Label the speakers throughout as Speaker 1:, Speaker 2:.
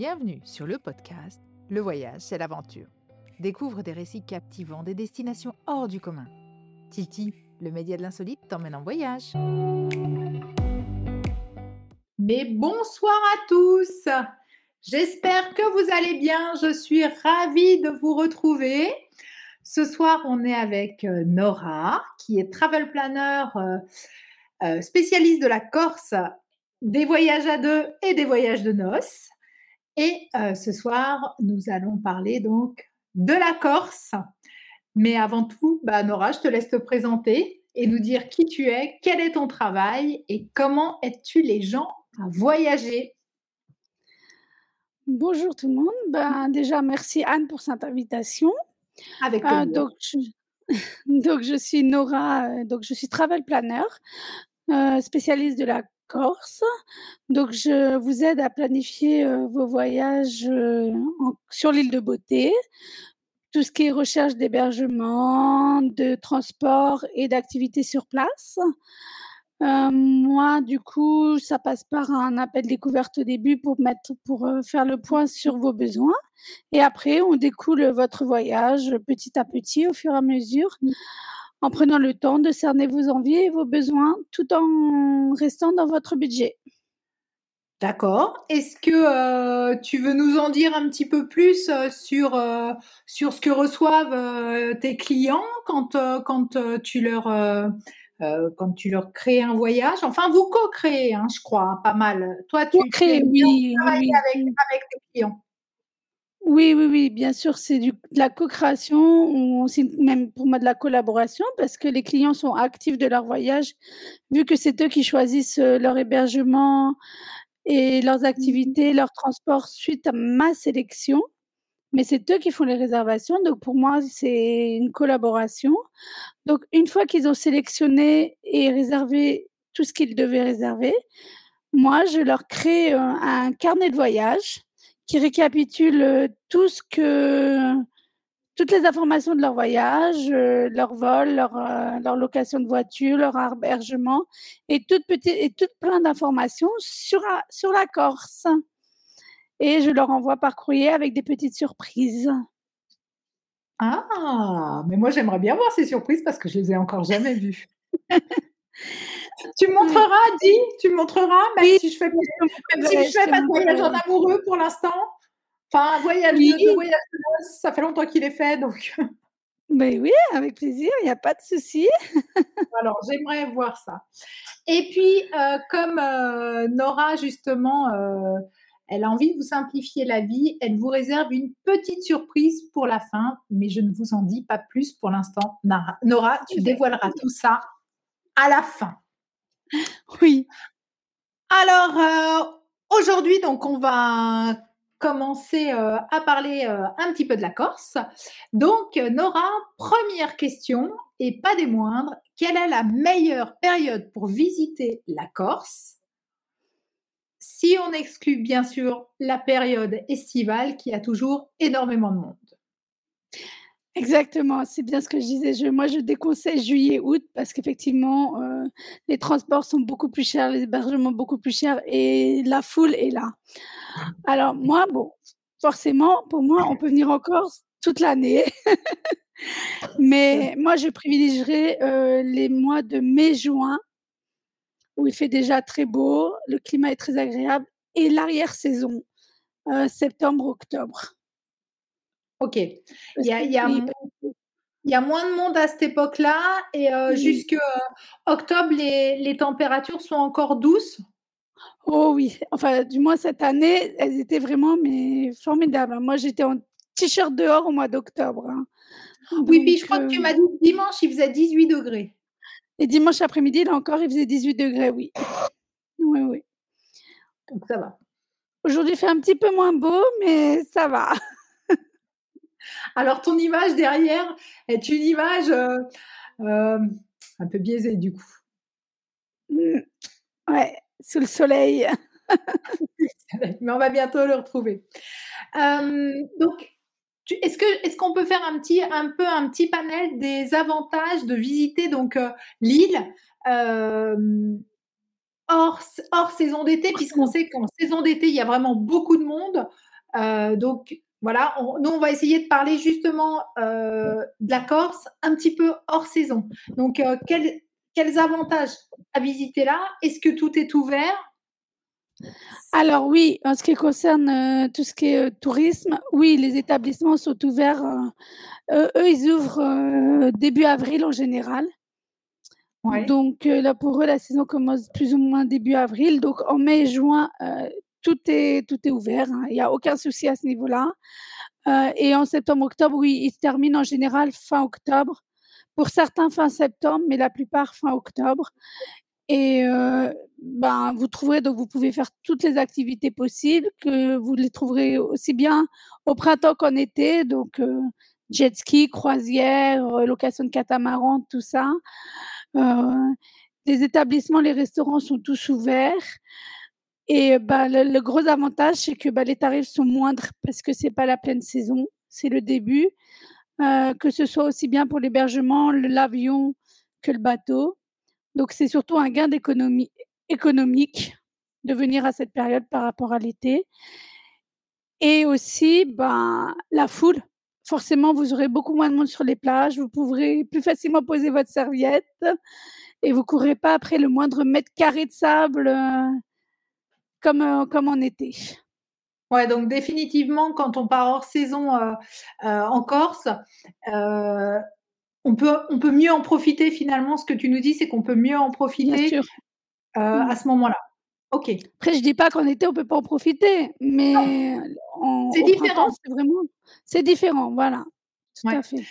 Speaker 1: Bienvenue sur le podcast Le voyage, c'est l'aventure. Découvre des récits captivants, des destinations hors du commun. Titi, le média de l'insolite, t'emmène en voyage.
Speaker 2: Mais bonsoir à tous J'espère que vous allez bien. Je suis ravie de vous retrouver. Ce soir, on est avec euh, Nora, qui est travel planner euh, euh, spécialiste de la Corse, des voyages à deux et des voyages de noces. Et ce soir, nous allons parler donc de la Corse. Mais avant tout, bah, Nora, je te laisse te présenter et nous dire qui tu es, quel est ton travail et comment aides-tu les gens à voyager.
Speaker 3: Bonjour tout le monde. Ben, déjà, merci Anne pour cette invitation.
Speaker 2: Avec euh,
Speaker 3: donc, je, donc, je suis Nora, euh, donc je suis travel planner, euh, spécialiste de la Corse. Donc, je vous aide à planifier vos voyages sur l'île de Beauté, tout ce qui est recherche d'hébergement, de transport et d'activités sur place. Moi, du coup, ça passe par un appel découverte au début pour mettre, pour faire le point sur vos besoins. Et après, on découle votre voyage petit à petit, au fur et à mesure, mmh. En prenant le temps de cerner vos envies et vos besoins, tout en restant dans votre budget.
Speaker 2: D'accord. Est-ce que euh, tu veux nous en dire un petit peu plus sur, sur ce que reçoivent tes clients quand, quand tu leur euh, quand tu leur crées un voyage? Enfin, vous co-créez, hein, je crois, hein, pas mal. Toi, tu,
Speaker 3: crées, oui,
Speaker 2: oui, avec, avec tes clients.
Speaker 3: Oui, oui, oui, bien sûr, c'est de la co-création, c'est même pour moi de la collaboration, parce que les clients sont actifs de leur voyage, vu que c'est eux qui choisissent euh, leur hébergement et leurs mmh activités, leur transport suite à ma sélection mais c'est eux qui font les réservations. Donc pour moi, c'est une collaboration. Donc une fois qu'ils ont sélectionné et réservé tout ce qu'ils devaient réserver, moi, je leur crée un, carnet de voyage qui récapitule euh, tout ce que toutes les informations de leur voyage, euh, leur vol, leur, euh, leur, location de voiture, leur hébergement et toutes petites et toutes plein d'informations sur sur la Corse et je leur envoie par courrier avec des petites surprises.
Speaker 2: Ah, mais moi j'aimerais bien voir ces surprises parce que je les ai encore jamais vues. tu me montreras, dis, tu me montreras, même si je fais, même si je fais pas de voyage en amoureux pour l'instant. Enfin, un voyage, de, voyage ça fait longtemps qu'il est fait, donc.
Speaker 3: Mais oui, avec plaisir, il n'y a pas de souci.
Speaker 2: Alors, j'aimerais voir ça. Et puis, euh, comme euh, Nora, justement, euh, elle a envie de vous simplifier la vie. Elle vous réserve une petite surprise pour la fin, mais je ne vous en dis pas plus pour l'instant. Nora, tu dévoileras tout ça à la fin.
Speaker 3: Oui.
Speaker 2: Alors, euh, aujourd'hui, donc, on va commencer euh, à parler euh, un petit peu de la Corse. Donc, Nora, première question, et pas des moindres, quelle est la meilleure période pour visiter la Corse? Si on exclut bien sûr la période estivale qui a toujours énormément de monde.
Speaker 3: Exactement, c'est bien ce que je disais. moi, je déconseille juillet-août parce qu'effectivement, les transports sont beaucoup plus chers, les hébergements beaucoup plus chers et la foule est là. Alors moi, bon, forcément, pour moi, on peut venir encore toute l'année. Mais moi, je privilégierais euh, les mois de mai-juin où il fait déjà très beau, le climat est très agréable, et l'arrière-saison, euh, septembre-octobre.
Speaker 2: Ok. Il y, a, il, y a, moins de monde à cette époque-là, et euh, jusqu'à octobre, les, les, températures sont encore douces.
Speaker 3: Oh oui, enfin, du moins cette année, elles étaient vraiment mais formidables. Moi, j'étais en t-shirt dehors au mois d'octobre. Hein.
Speaker 2: Oui, puis je crois que tu m'as dit dimanche, il faisait 18 degrés.
Speaker 3: Et dimanche après-midi, là encore, il faisait 18 degrés, oui. Oui, oui.
Speaker 2: Donc ça va.
Speaker 3: Aujourd'hui, il fait un petit peu moins beau, mais ça va.
Speaker 2: Alors, ton image derrière est une image euh, euh, un peu biaisée, du coup.
Speaker 3: Mmh. Ouais, sous le soleil.
Speaker 2: mais on va bientôt le retrouver. Euh, donc, est-ce que est-ce qu'on peut faire un petit un peu un petit panel des avantages de visiter donc l'île hors, hors saison d'été puisqu'on sait qu'en saison d'été il y a vraiment beaucoup de monde. Donc, voilà, nous, on va essayer de parler justement de la Corse un petit peu hors saison. Donc, quels, quels avantages à visiter là? Est-ce que tout est ouvert?
Speaker 3: Alors oui, en ce qui concerne tout ce qui est tourisme, oui, les établissements sont ouverts. eux, ils ouvrent début avril en général. Donc là, pour eux, la saison commence plus ou moins début avril. Donc en mai et juin, tout, est, tout est ouvert. Hein. Il n'y a aucun souci à ce niveau-là. et en septembre-octobre, oui, ils se terminent en général fin octobre. Pour certains, fin septembre, mais la plupart fin octobre. Et ben, vous trouverez, donc vous pouvez faire toutes les activités possibles, que vous les trouverez aussi bien au printemps qu'en été, donc jet ski, croisière, location de catamaran, tout ça. les établissements, les restaurants sont tous ouverts. Et bah, le, gros avantage, c'est que bah, les tarifs sont moindres parce que c'est pas la pleine saison, c'est le début. que ce soit aussi bien pour l'hébergement, l'avion que le bateau. Donc, c'est surtout un gain d'économie économique de venir à cette période par rapport à l'été. Et aussi, ben, la foule. Forcément, vous aurez beaucoup moins de monde sur les plages. Vous pourrez plus facilement poser votre serviette et vous courrez pas après le moindre mètre carré de sable euh, comme, comme en été.
Speaker 2: Ouais, donc définitivement, quand on part hors saison euh, en Corse, on peut, on peut mieux en profiter finalement. Ce que tu nous dis, c'est qu'on peut mieux en profiter euh, à ce moment-là. Ok.
Speaker 3: Après, je dis pas qu'en été on peut pas en profiter, mais
Speaker 2: c'est différent.
Speaker 3: C'est vraiment, c'est différent, voilà. Tout à fait.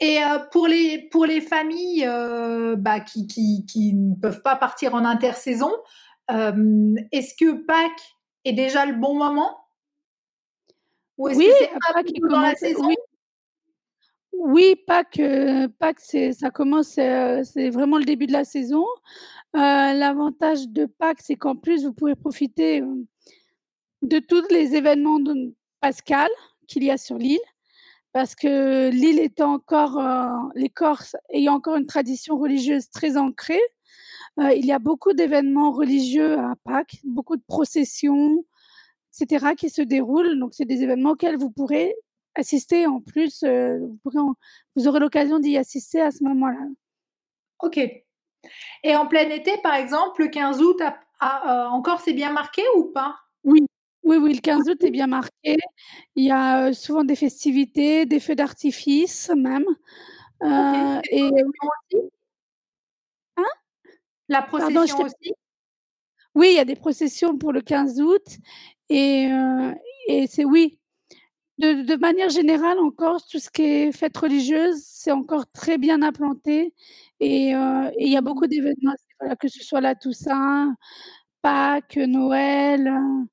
Speaker 2: Et pour les pour les familles bah, qui, qui, qui, ne peuvent pas partir en intersaison, est-ce que Pâques est déjà le bon moment?
Speaker 3: Ou est-ce oui, que c'est Pâques dans la saison oui. Oui, Pâques, Pâques c'est ça commence, c'est vraiment le début de la saison. l'avantage de Pâques, c'est qu'en plus, vous pouvez profiter, de tous les événements de pascal qu'il y a sur l'île. Parce que l'île étant encore, les Corses ayant encore une tradition religieuse très ancrée, il y a beaucoup d'événements religieux à Pâques, beaucoup de processions, etc., qui se déroulent. Donc c'est des événements auxquels vous pourrez assister en plus, euh, vous, vous aurez l'occasion d'y assister à ce moment-là.
Speaker 2: Ok. Et en plein été, par exemple, le 15 août, euh, encore c'est bien marqué ou pas?
Speaker 3: Oui, oui, oui, le 15 août est bien marqué. Il y a euh, souvent des festivités, des feux d'artifice même.
Speaker 2: et aussi hein La procession aussi?
Speaker 3: Oui, il y a des processions pour le 15 août. Et, et c'est oui, de, manière générale, en Corse, tout ce qui est fête religieuse, c'est encore très bien implanté. Et euh, il y a beaucoup d'événements, que ce soit la Toussaint, Pâques, Noël, euh,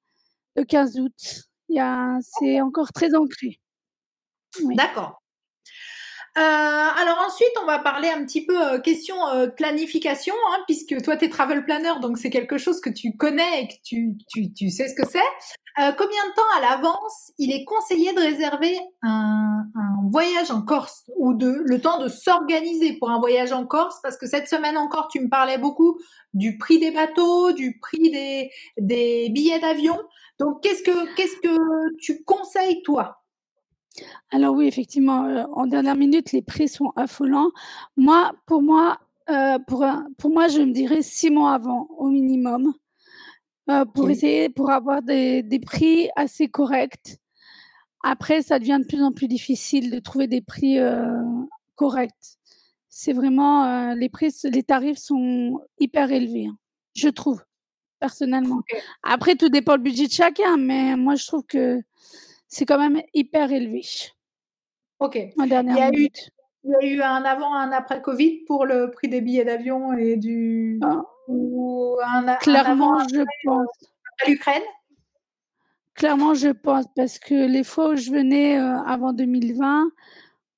Speaker 3: le 15 août. C'est encore très ancré.
Speaker 2: D'accord. Euh, alors ensuite, on va parler un petit peu euh, question euh, planification, hein, puisque toi, tu es travel planner, donc c'est quelque chose que tu connais et que tu, tu, tu sais ce que c'est. Euh, combien de temps à l'avance il est conseillé de réserver un, un, voyage en Corse ou de le temps de s'organiser pour un voyage en Corse? Parce que cette semaine encore, tu me parlais beaucoup du prix des bateaux, du prix des, des billets d'avion. Donc, qu'est-ce que qu'est-ce que tu conseilles toi?
Speaker 3: Alors oui, effectivement, euh, en dernière minute, les prix sont affolants. Moi, pour moi, euh, pour, pour moi, je me dirais six mois avant au minimum euh, pour essayer, pour avoir des, des, prix assez corrects. Après, ça devient de plus en plus difficile de trouver des prix corrects. C'est vraiment les prix, les tarifs sont hyper élevés, hein, je trouve personnellement. Après, tout dépend du budget de chacun, mais moi, je trouve que c'est quand même hyper élevé.
Speaker 2: Ok. il, y a eu, il y a eu un avant, un après Covid pour le prix des billets d'avion et du.
Speaker 3: Ah. Clairement, je pense.
Speaker 2: À l'Ukraine?
Speaker 3: Clairement, je pense, parce que les fois où je venais euh, avant 2020,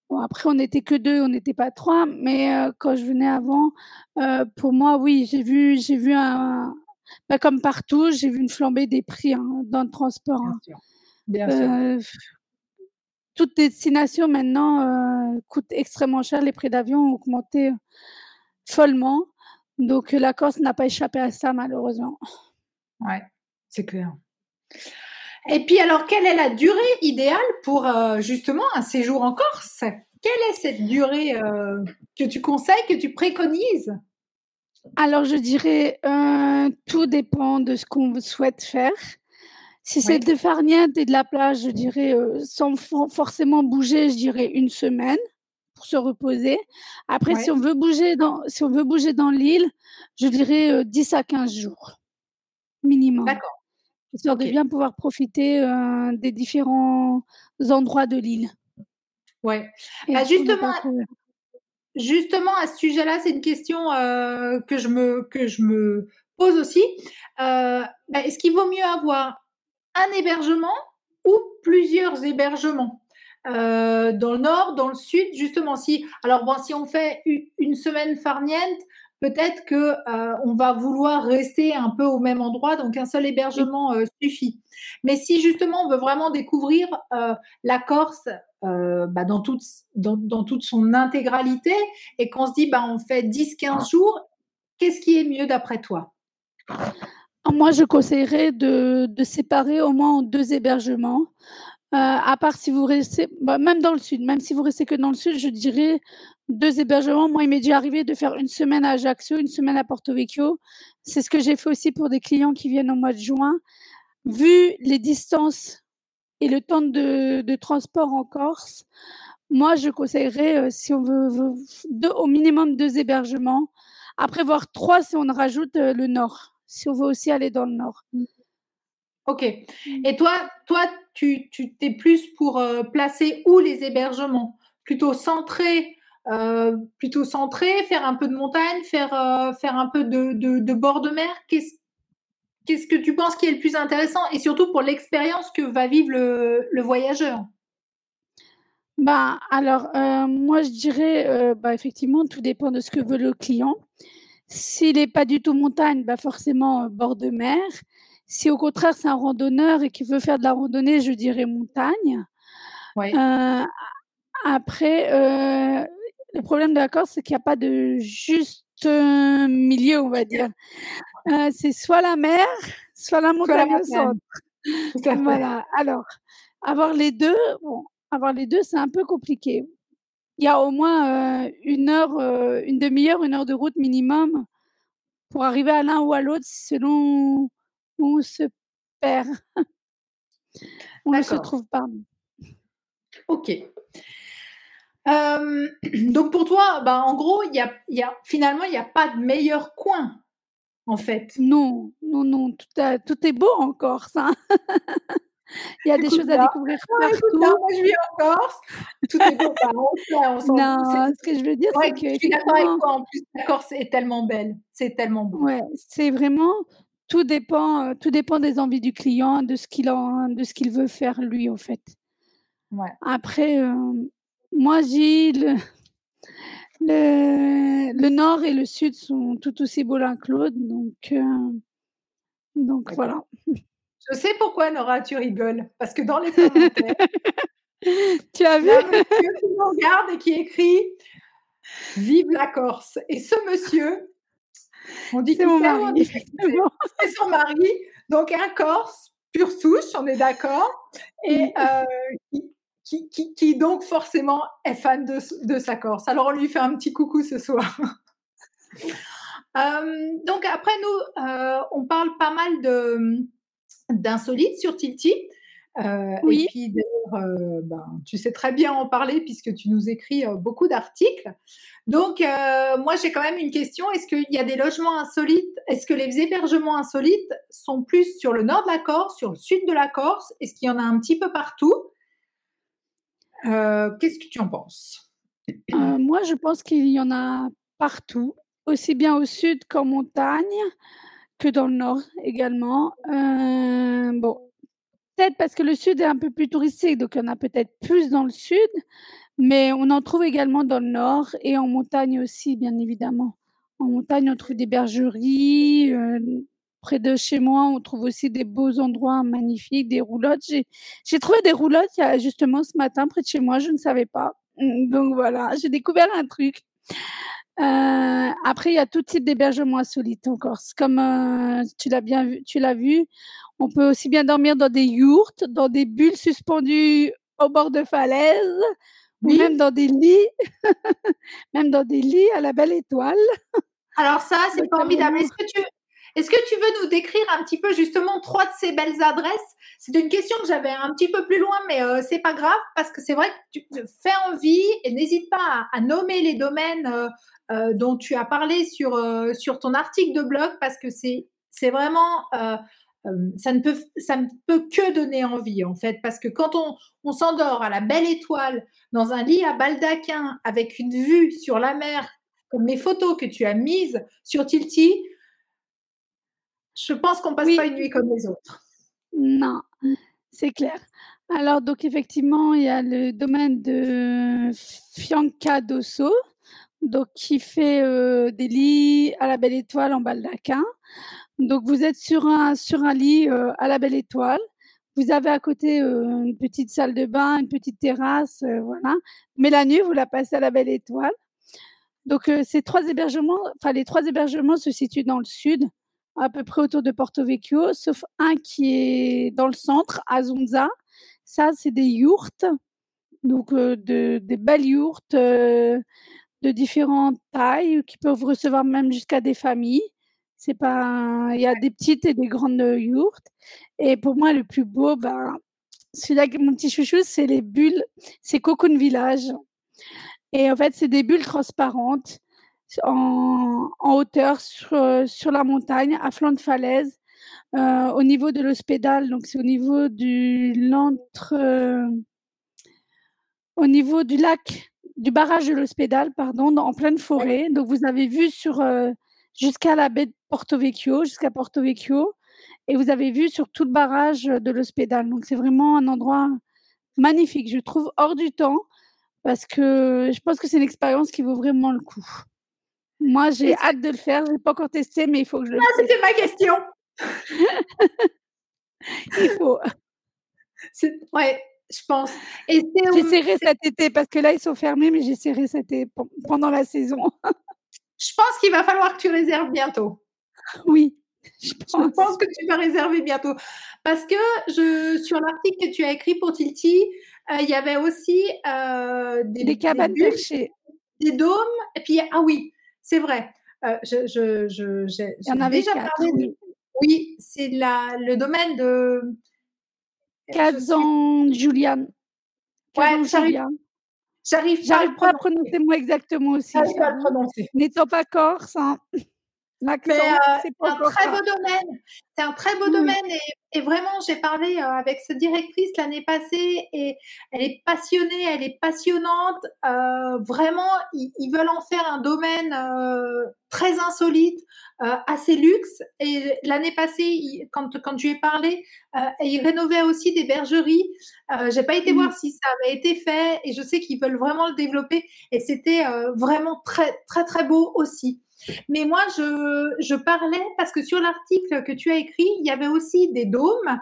Speaker 3: bon, après, on n'était que deux, on n'était pas trois, mais euh, quand je venais avant, euh, pour moi, oui, j'ai vu, j'ai vu un. Comme partout, j'ai vu une flambée des prix hein, dans le transport. Hein.
Speaker 2: Bien sûr. Euh,
Speaker 3: toute destination maintenant euh, coûte extrêmement cher. Les prix d'avion ont augmenté follement. Donc la Corse n'a pas échappé à ça malheureusement.
Speaker 2: Ouais, c'est clair. Et puis alors, quelle est la durée idéale pour euh, justement un séjour en Corse? Quelle est cette durée euh, que tu conseilles, que tu préconises?
Speaker 3: Alors, je dirais, euh, tout dépend de ce qu'on souhaite faire. Si c'est de farniente et de la plage, je dirais, sans forcément bouger, je dirais une semaine pour se reposer. Après, si on veut bouger dans, si on veut bouger dans l'île, je dirais 10 à 15 jours minimum.
Speaker 2: D'accord
Speaker 3: histoire de bien pouvoir profiter des différents endroits de l'île.
Speaker 2: Ouais. Bah, justement, justement, à ce sujet-là, c'est une question que, je me, que je me pose aussi. Bah, est-ce qu'il vaut mieux avoir un hébergement ou plusieurs hébergements dans le nord, dans le sud, justement, si, alors bon, si on fait une semaine farniente, peut-être que euh, on va vouloir rester un peu au même endroit, donc un seul hébergement euh, suffit. Mais si justement on veut vraiment découvrir euh, la Corse bah, dans, toute, dans, toute son intégralité et qu'on se dit bah, on fait 10-15 jours, qu'est-ce qui est mieux d'après toi?
Speaker 3: Moi, je conseillerais de, séparer au moins deux hébergements. à part si vous restez, bah, même dans le sud, même si vous restez que dans le sud, je dirais deux hébergements. Moi, il m'est déjà arrivé de faire une semaine à Ajaccio, une semaine à Porto Vecchio. C'est ce que j'ai fait aussi pour des clients qui viennent au mois de juin. Vu les distances et le temps de, transport en Corse, moi, je conseillerais, euh, si on veut, au minimum deux hébergements. Après, voir trois si on rajoute euh, le nord, si on veut aussi aller dans le nord.
Speaker 2: Ok. Et toi, toi tu t'es plus pour euh, placer où les hébergements? Plutôt centrés euh, plutôt centré, faire un peu de montagne, faire, euh, faire un peu de, de, bord de mer? Qu'est-ce Qu'est-ce que tu penses qui est le plus intéressant? Et surtout pour l'expérience que va vivre le, le voyageur?
Speaker 3: Bah, alors, euh, moi, je dirais, bah, effectivement, tout dépend de ce que veut le client. S'il n'est pas du tout montagne, bah, forcément, bord de mer. Si au contraire, c'est un randonneur et qu'il veut faire de la randonnée, je dirais montagne.
Speaker 2: Ouais.
Speaker 3: après, le problème de la Corse, c'est qu'il n'y a pas de juste milieu, on va dire. Euh, c'est soit la mer, soit la montagne au centre. Voilà. Alors, avoir les deux, bon, avoir les deux, c'est un peu compliqué. Il y a au moins euh, une heure, euh, une demi-heure, une heure de route minimum pour arriver à l'un ou à l'autre selon où on se perd. on ne se trouve pas.
Speaker 2: Ok. Euh, donc pour toi, bah, en gros, y a, y a, finalement, il n'y a pas de meilleur coin, en fait.
Speaker 3: Non, non, non, tout, tout est beau en Corse. Il y a des choses à découvrir partout.
Speaker 2: moi, je vis en Corse. Tout est beau.
Speaker 3: On, on non, ce que je veux dire, c'est que.
Speaker 2: Je suis d'accord avec toi. En plus, la Corse est tellement belle. C'est tellement beau.
Speaker 3: Ouais, c'est vraiment. Tout dépend, euh, tout dépend des envies du client, de ce qu'il de ce qu'il veut faire lui, en fait.
Speaker 2: Ouais.
Speaker 3: Après, euh, moi, Gilles, le, le, nord et le sud sont tout aussi beaux l'un que l'autre. Donc, euh, donc voilà.
Speaker 2: Je sais pourquoi, Nora, tu rigoles. Parce que dans les commentaires,
Speaker 3: tu as vu?
Speaker 2: qui nous regarde et qui écrit Vive la Corse. Et ce monsieur, on dit
Speaker 3: mari.
Speaker 2: C'est son mari. Donc, un Corse, pure souche, on est d'accord. Et euh, qui, donc forcément est fan de, sa Corse. Alors on lui fait un petit coucou ce soir. Euh, donc après nous, euh, on parle pas mal de d'insolites sur Tilti. Euh, oui. Et puis d'ailleurs, ben, tu sais très bien en parler puisque tu nous écris beaucoup d'articles. Donc moi j'ai quand même une question. Est-ce qu'il y a des logements insolites? Est-ce que les hébergements insolites sont plus sur le nord de la Corse, sur le sud de la Corse? Est-ce qu'il y en a un petit peu partout? Euh, qu'est-ce que tu en penses?
Speaker 3: Euh, Moi, je pense qu'il y en a partout, aussi bien au sud qu'en montagne, que dans le nord également. Euh, bon, peut-être parce que le sud est un peu plus touristique, donc il y en a peut-être plus dans le sud, mais on en trouve également dans le nord et en montagne aussi, bien évidemment. En montagne, on trouve des bergeries, près de chez moi, on trouve aussi des beaux endroits magnifiques, des roulottes. J'ai trouvé des roulottes justement ce matin près de chez moi, je ne savais pas. Donc voilà, j'ai découvert un truc. Euh, après, il y a tout type d'hébergement insolite en Corse. Comme euh, tu l'as bien vu, tu l'as vu, on peut aussi bien dormir dans des yourtes, dans des bulles suspendues au bord de falaise, ou
Speaker 2: Oui.
Speaker 3: même dans des lits, même dans des lits à la belle étoile.
Speaker 2: Alors ça, c'est formidable. Est-ce que tu est-ce que tu veux nous décrire un petit peu justement trois de ces belles adresses? C'est une question que j'avais un petit peu plus loin, mais euh, c'est pas grave parce que c'est vrai que tu fais envie et n'hésite pas à, nommer les domaines euh, euh, dont tu as parlé sur euh, ton article de blog parce que c'est vraiment euh, euh, ça ne peut que donner envie en fait. Parce que quand on on s'endort à la belle étoile dans un lit à baldaquin avec une vue sur la mer comme les photos que tu as mises sur Tilty, je pense qu'on passe
Speaker 3: Oui.
Speaker 2: pas une nuit comme les autres.
Speaker 3: Non, c'est clair. Alors, donc, effectivement, il y a le domaine de Fianca d'Osso, donc qui fait euh, des lits à la belle étoile en baldaquin. Donc, vous êtes sur un, sur un lit euh, à la belle étoile. Vous avez à côté euh, une petite salle de bain, une petite terrasse, voilà. Mais la nuit, vous la passez à la belle étoile. Donc, ces trois hébergements, enfin, les trois hébergements se situent dans le sud, à peu près autour de Porto Vecchio, sauf un qui est dans le centre, à Zonza. Ça, c'est des yourtes, donc euh, de, des belles yourtes euh, de différentes tailles qui peuvent recevoir même jusqu'à des familles. C'est pas, il y a des petites et des grandes yourtes. Et pour moi, le plus beau, ben, celui-là, mon petit chouchou, c'est les bulles, c'est Cocoon Village. Et en fait, c'est des bulles transparentes en, en hauteur sur, euh, sur la montagne, à flanc de falaise, euh, au niveau de l'hospédal. Donc, c'est au niveau du l'entre, euh, au niveau du lac, du barrage de l'hospédal, pardon, en pleine forêt. Donc, vous avez vu sur euh, jusqu'à la baie de Porto Vecchio, jusqu'à Porto Vecchio, et vous avez vu sur tout le barrage de l'hospédal. Donc, c'est vraiment un endroit magnifique, je trouve, hors du temps, parce que je pense que c'est une expérience qui vaut vraiment le coup. Moi, j'ai hâte de le faire. Je l'ai pas encore testé, mais il faut que je le teste.
Speaker 2: c'était ma question.
Speaker 3: Il faut.
Speaker 2: Ouais, je pense.
Speaker 3: J'essaierai cet été parce que là, ils sont fermés, mais j'essaierai cet été pen- pendant la saison.
Speaker 2: je pense qu'il va falloir que tu réserves bientôt.
Speaker 3: Oui, je
Speaker 2: Je
Speaker 3: pense.
Speaker 2: que tu vas réserver bientôt. Parce que je, sur l'article que tu as écrit pour Tilty, euh, il y avait aussi euh, des,
Speaker 3: Des cabanes
Speaker 2: bulles,
Speaker 3: perchées.
Speaker 2: des dômes. Et puis, ah oui, c'est vrai. Euh, je, je, je, j'ai-
Speaker 3: Il y en
Speaker 2: j'ai
Speaker 3: avait
Speaker 2: déjà
Speaker 3: quatre.
Speaker 2: parlé de-
Speaker 3: Oui.
Speaker 2: C'est la, le domaine de.
Speaker 3: Kazan Julian. Kazan
Speaker 2: Ouais, j'arrive-
Speaker 3: Julian.
Speaker 2: J'arrive pas à
Speaker 3: J'arrive
Speaker 2: le
Speaker 3: pas à
Speaker 2: prononcer.
Speaker 3: moi exactement aussi.
Speaker 2: J'arrive pas à le prononcer.
Speaker 3: N'étant pas corse, hein,
Speaker 2: Mais euh,
Speaker 3: c'est
Speaker 2: un très beau domaine. C'est un très beau
Speaker 3: Oui.
Speaker 2: domaine et, et vraiment, j'ai parlé euh, avec cette directrice l'année passée et elle est passionnée, elle est passionnante. Euh, vraiment, ils, ils veulent en faire un domaine euh, très insolite, euh, assez luxe. Et l'année passée, quand, quand je lui ai parlé, ils rénovaient aussi des bergeries. J'ai pas été
Speaker 3: Mm.
Speaker 2: voir si ça avait été fait et je sais qu'ils veulent vraiment le développer et c'était vraiment très, très, très beau aussi. Mais moi, je, je parlais parce que sur l'article que tu as écrit, il y avait aussi des dômes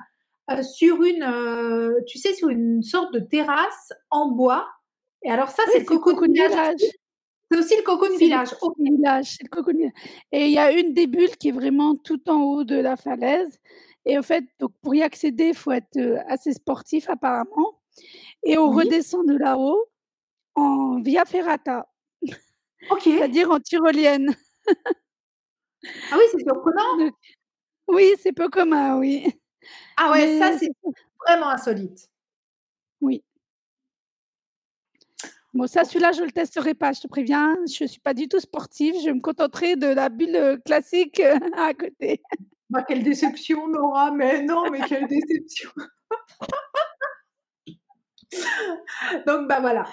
Speaker 2: euh, sur une, euh, tu sais, sur une sorte de terrasse en bois. Et alors ça,
Speaker 3: Oui,
Speaker 2: c'est le Cocoon
Speaker 3: Cocoon
Speaker 2: Village.
Speaker 3: Village.
Speaker 2: C'est aussi le Cocoon Village.
Speaker 3: le Village, le Cocoon Village. Et il y a une des bulles qui est vraiment tout en haut de la falaise. Et en fait, donc pour y accéder, il faut être euh, assez sportif apparemment. Et on
Speaker 2: Oui.
Speaker 3: redescend de là-haut en via ferrata,
Speaker 2: Ok.
Speaker 3: c'est-à-dire en tyrolienne.
Speaker 2: Ah oui, c'est surprenant.
Speaker 3: Oui, c'est peu commun, oui.
Speaker 2: Ah ouais,
Speaker 3: Mais
Speaker 2: ça, c'est vraiment insolite.
Speaker 3: Oui. Bon, ça, celui-là, je le testerai pas, je te préviens. Je suis pas du tout sportive. Je me contenterai de la bulle euh, classique euh, à côté.
Speaker 2: Bah, quelle déception, Nora. Mais non, mais quelle déception. Donc, bah voilà.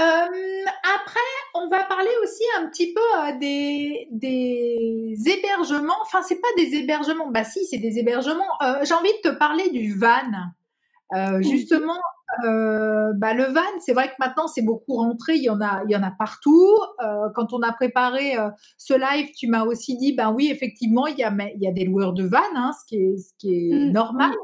Speaker 2: Euh, après, on va parler aussi un petit peu euh, des, des hébergements. Enfin, c'est pas des hébergements. Bah si, c'est des hébergements. Euh, J'ai envie de te parler du van. Justement, bah, le van, c'est vrai que maintenant c'est beaucoup rentré, il y en a, il y en a partout. Quand on a préparé ce live, tu m'as aussi dit, ben oui, effectivement, il y a, mais il y a des loueurs de van, hein, ce qui est, ce qui est
Speaker 3: Mm,
Speaker 2: normal. Euh,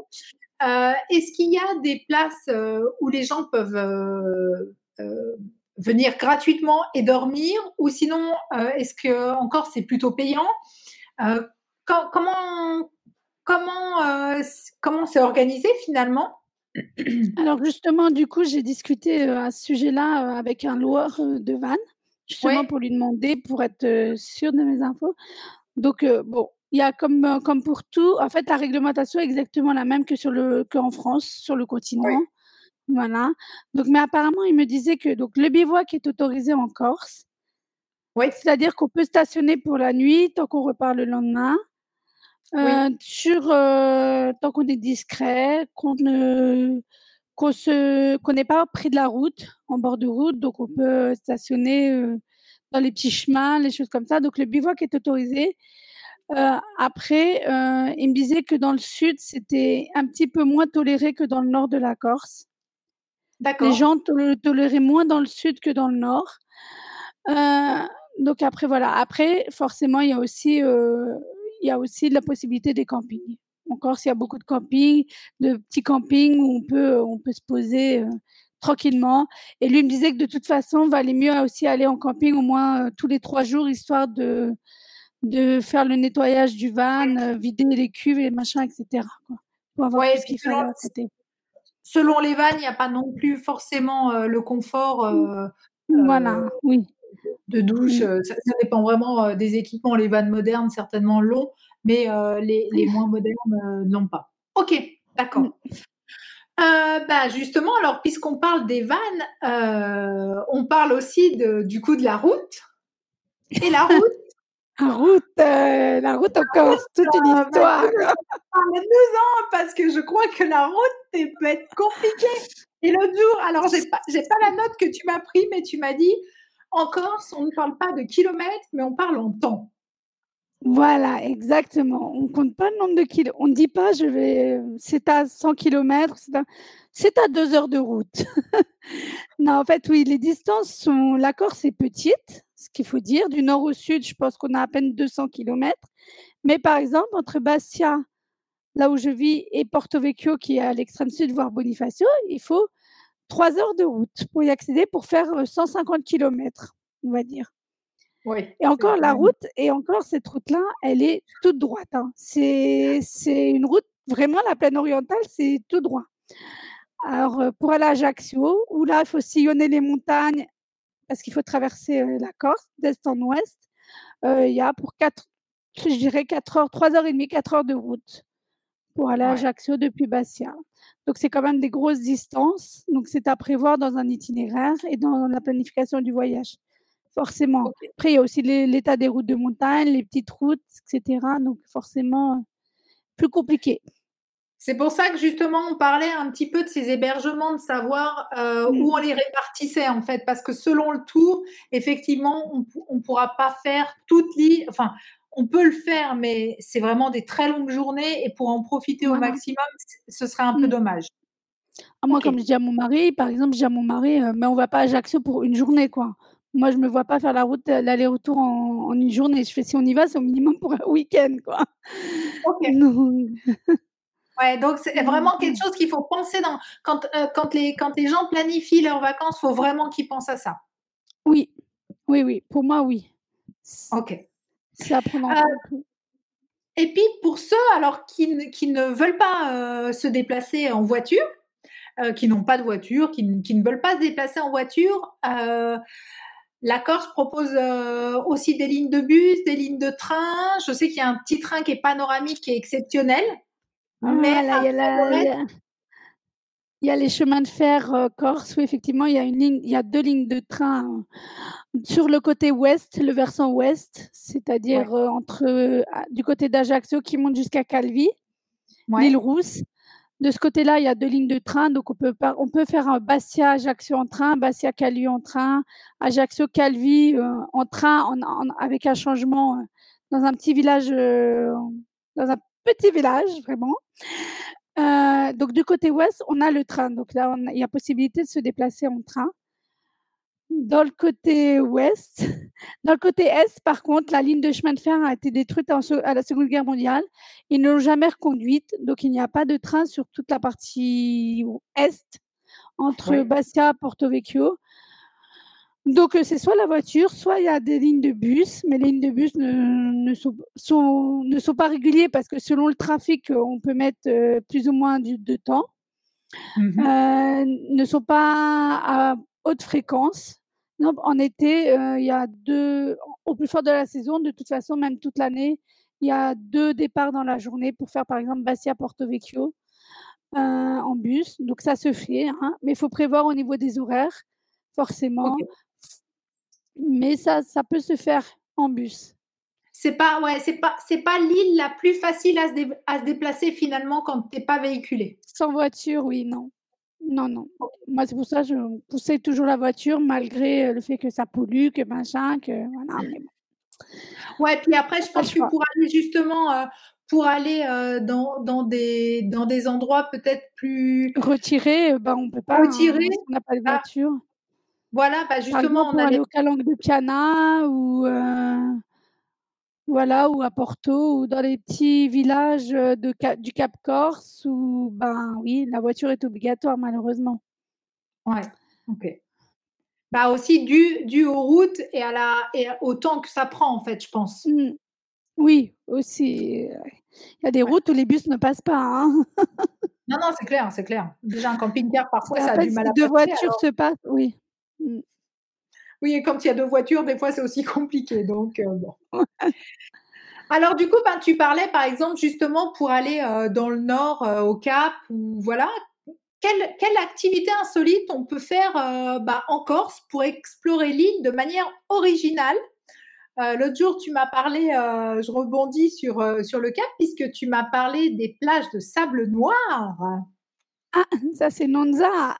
Speaker 2: Est-ce qu'il y a des places euh, où les gens peuvent euh, euh, venir gratuitement et dormir ou sinon, est-ce que encore c'est plutôt payant? Comment comment comment c'est organisé finalement?
Speaker 3: Alors justement, du coup, j'ai discuté à ce sujet-là avec un loueur de van, justement pour lui demander, pour être sûr de mes infos. Donc, bon, il y a comme, comme pour tout, en fait, la réglementation est exactement la même que sur le qu'en France, sur le continent. Voilà. Donc, mais apparemment, il me disait que donc le bivouac est autorisé en Corse.
Speaker 2: Oui.
Speaker 3: C'est-à-dire qu'on peut stationner pour la nuit tant qu'on repart le lendemain. Euh, sur euh, tant qu'on est discret, qu'on ne qu'on se qu'on n'est pas près de la route, en bord de route, donc on peut stationner euh, dans les petits chemins, les choses comme ça. Donc le bivouac est autorisé. Après, il me disait que dans le sud, c'était un petit peu moins toléré que dans le nord de la Corse.
Speaker 2: D'accord.
Speaker 3: Les gens toléraient moins dans le sud que dans le nord. donc après voilà. Après, forcément, il y a aussi il y a aussi la possibilité des campings. En Corse, il y a beaucoup de campings, de petits campings où on peut, on peut se poser euh, tranquillement. Et lui me disait que de toute façon, il valait mieux aussi aller en camping au moins euh, tous les trois jours, histoire de, de faire le nettoyage du van, euh, vider les cuves et les machins, etc. Quoi,
Speaker 2: pour avoir ce qu'il selon, selon les vannes, il n'y a pas non plus forcément le confort.
Speaker 3: voilà, oui
Speaker 2: de douche. Euh, ça, dépend vraiment euh, des équipements. Les vannes modernes, certainement l'ont, mais euh, les, moins modernes n'ont pas. Ok, d'accord. Mm. bah justement, alors puisqu'on parle des vannes, on parle aussi de, du coup de la route. Et la route.
Speaker 3: La route, la route en Corse, toute une bah, histoire.
Speaker 2: deux ans parce que je crois que la route peut être compliquée. Et l'autre jour, alors j'ai pas, j'ai pas la note que tu m'as pris, mais tu m'as dit en Corse, on ne parle pas de kilomètres, mais on parle en temps.
Speaker 3: Voilà, exactement. On compte pas le nombre de kilomètres. On ne dit pas, je vais, c'est à 100 kilomètres, c'est à, deux heures de route. non, en fait, oui, les distances sont. La Corse est petite, ce qu'il faut dire. Du nord au sud, je pense qu'on a à peine 200 kilomètres. Mais par exemple, entre Bastia, là où je vis, et Porto Vecchio, qui est à l'extrême sud, voire Bonifacio, il faut trois heures de route pour y accéder pour faire 150 km, on va dire.
Speaker 2: Oui,
Speaker 3: et encore la route, et encore cette route-là, elle est toute droite. Hein. C'est une route, vraiment la plaine orientale, c'est tout droit. Alors, pour aller à Ajaccio, où là, il faut sillonner les montagnes, parce qu'il faut traverser la Corse, d'est en ouest, il y a pour 4, je dirais 4 heures, 3 heures et demie, 4 heures de route pour aller à Ajaccio depuis Bastia. Donc, c'est quand même des grosses distances. Donc, c'est à prévoir dans un itinéraire et dans la planification du voyage. Forcément. Après, il y a aussi l'état des routes de montagne, les petites routes, etc. Donc, forcément, plus compliqué.
Speaker 2: C'est pour ça que justement, on parlait un petit peu de ces hébergements, de savoir euh, mmh. où on les répartissait en fait, parce que selon le tour, effectivement, on ne pourra pas faire toute l'île. Enfin, on peut le faire, mais c'est vraiment des très longues journées et pour en profiter au maximum, ce serait un peu mmh. dommage.
Speaker 3: Ah, moi, comme je dis à mon mari, par exemple, je dis à mon mari, euh, mais on va pas à Ajaccio pour une journée, quoi. Moi, je me vois pas faire la route, euh, l'aller-retour en, une journée. Je fais si on y va, c'est au minimum pour un week-end, quoi.
Speaker 2: Donc... Ouais, donc c'est vraiment quelque chose qu'il faut penser dans quand, euh, quand, les, quand les gens planifient leurs vacances, il faut vraiment qu'ils pensent à ça.
Speaker 3: Oui, oui, oui. Pour moi, oui.
Speaker 2: Ok.
Speaker 3: Euh,
Speaker 2: et puis pour ceux alors qui, qui ne veulent pas euh, se déplacer en voiture, euh, qui n'ont pas de voiture, qui, qui, ne veulent pas se déplacer en voiture, la Corse propose aussi des lignes de bus, des lignes de train. Je sais qu'il y a un petit train qui est panoramique, qui est exceptionnel.
Speaker 3: Ah, mais il y a il y a les chemins de fer Corse où effectivement il y a une ligne, il y a deux lignes de train sur le côté ouest, le versant ouest, c'est-à-dire entre du côté d'Ajaccio qui monte jusqu'à Calvi, l'île Rousse. De ce côté-là, il y a deux lignes de train, donc on peut on peut faire un Bastia Ajaccio en train, Bastia Calvi en train, Ajaccio Calvi en train, avec un changement dans un petit village, dans un petit village vraiment. Euh, donc du côté ouest, on a le train. Donc là, il y a possibilité de se déplacer en train. Dans le côté ouest, dans le côté est, par contre, la ligne de chemin de fer a été détruite à la Seconde Guerre mondiale. Ils ne l'ont jamais reconduite, donc il n'y a pas de train sur toute la partie est entre Bastia et Porto Vecchio. Donc, c'est soit la voiture, soit il y a des lignes de bus, mais les lignes de bus ne, ne, sont, sont, ne sont pas réguliers parce que selon le trafic, on peut mettre plus ou moins du, de temps. Mmh ne sont pas à haute fréquence. Non, en été, il y a deux, au plus fort de la saison, de toute façon, même toute l'année, il y a deux départs dans la journée pour faire par exemple Bastia-Porto Vecchio en bus. Donc ça se fait, hein, mais il faut prévoir au niveau des horaires, forcément. Mais ça, ça peut se faire en bus.
Speaker 2: C'est pas, ouais, c'est pas, c'est pas l'île la plus facile à se, à se déplacer finalement quand tu n'es pas véhiculé.
Speaker 3: Sans voiture, oui, non. Non, non. Moi, c'est pour ça que je poussais toujours la voiture, malgré le fait que ça pollue, que machin, que voilà. Mais bon.
Speaker 2: Ouais, puis après, je pense que pour aller justement, pour aller dans, dans, des, dans des endroits peut-être plus.
Speaker 3: Retirés, bah, on peut pas. Hein, Retirer. on n'a pas de bah voiture.
Speaker 2: Voilà, bah justement,
Speaker 3: on a. Aller au Calanque de Piana ou. Voilà, ou à Porto, ou dans les petits villages de, du Cap Corse, où, ben oui, la voiture est obligatoire, malheureusement.
Speaker 2: Ouais, ok. Bah aussi dû, dû aux routes et, à la, et au temps que ça prend, en fait, je pense.
Speaker 3: Mmh. Oui, aussi. Il y a des routes où les bus ne passent pas. Hein.
Speaker 2: non, non, c'est clair, c'est clair. Déjà, un camping-car, parfois, ça a du mal à
Speaker 3: deux voitures se passent, oui. Mmh.
Speaker 2: Oui, et quand il y a deux voitures, des fois, c'est aussi compliqué. Donc, euh, bon. Alors, du coup, ben, tu parlais, par exemple, justement, pour aller euh, dans le nord, euh, au Cap, ou voilà. Quelle, quelle, activité insolite on peut faire ben, en Corse pour explorer l'île de manière originale? L'autre jour, tu m'as parlé, je rebondis sur, sur le Cap, puisque tu m'as parlé des plages de sable noir.
Speaker 3: Ah, ça c'est Nonza.
Speaker 2: Ah,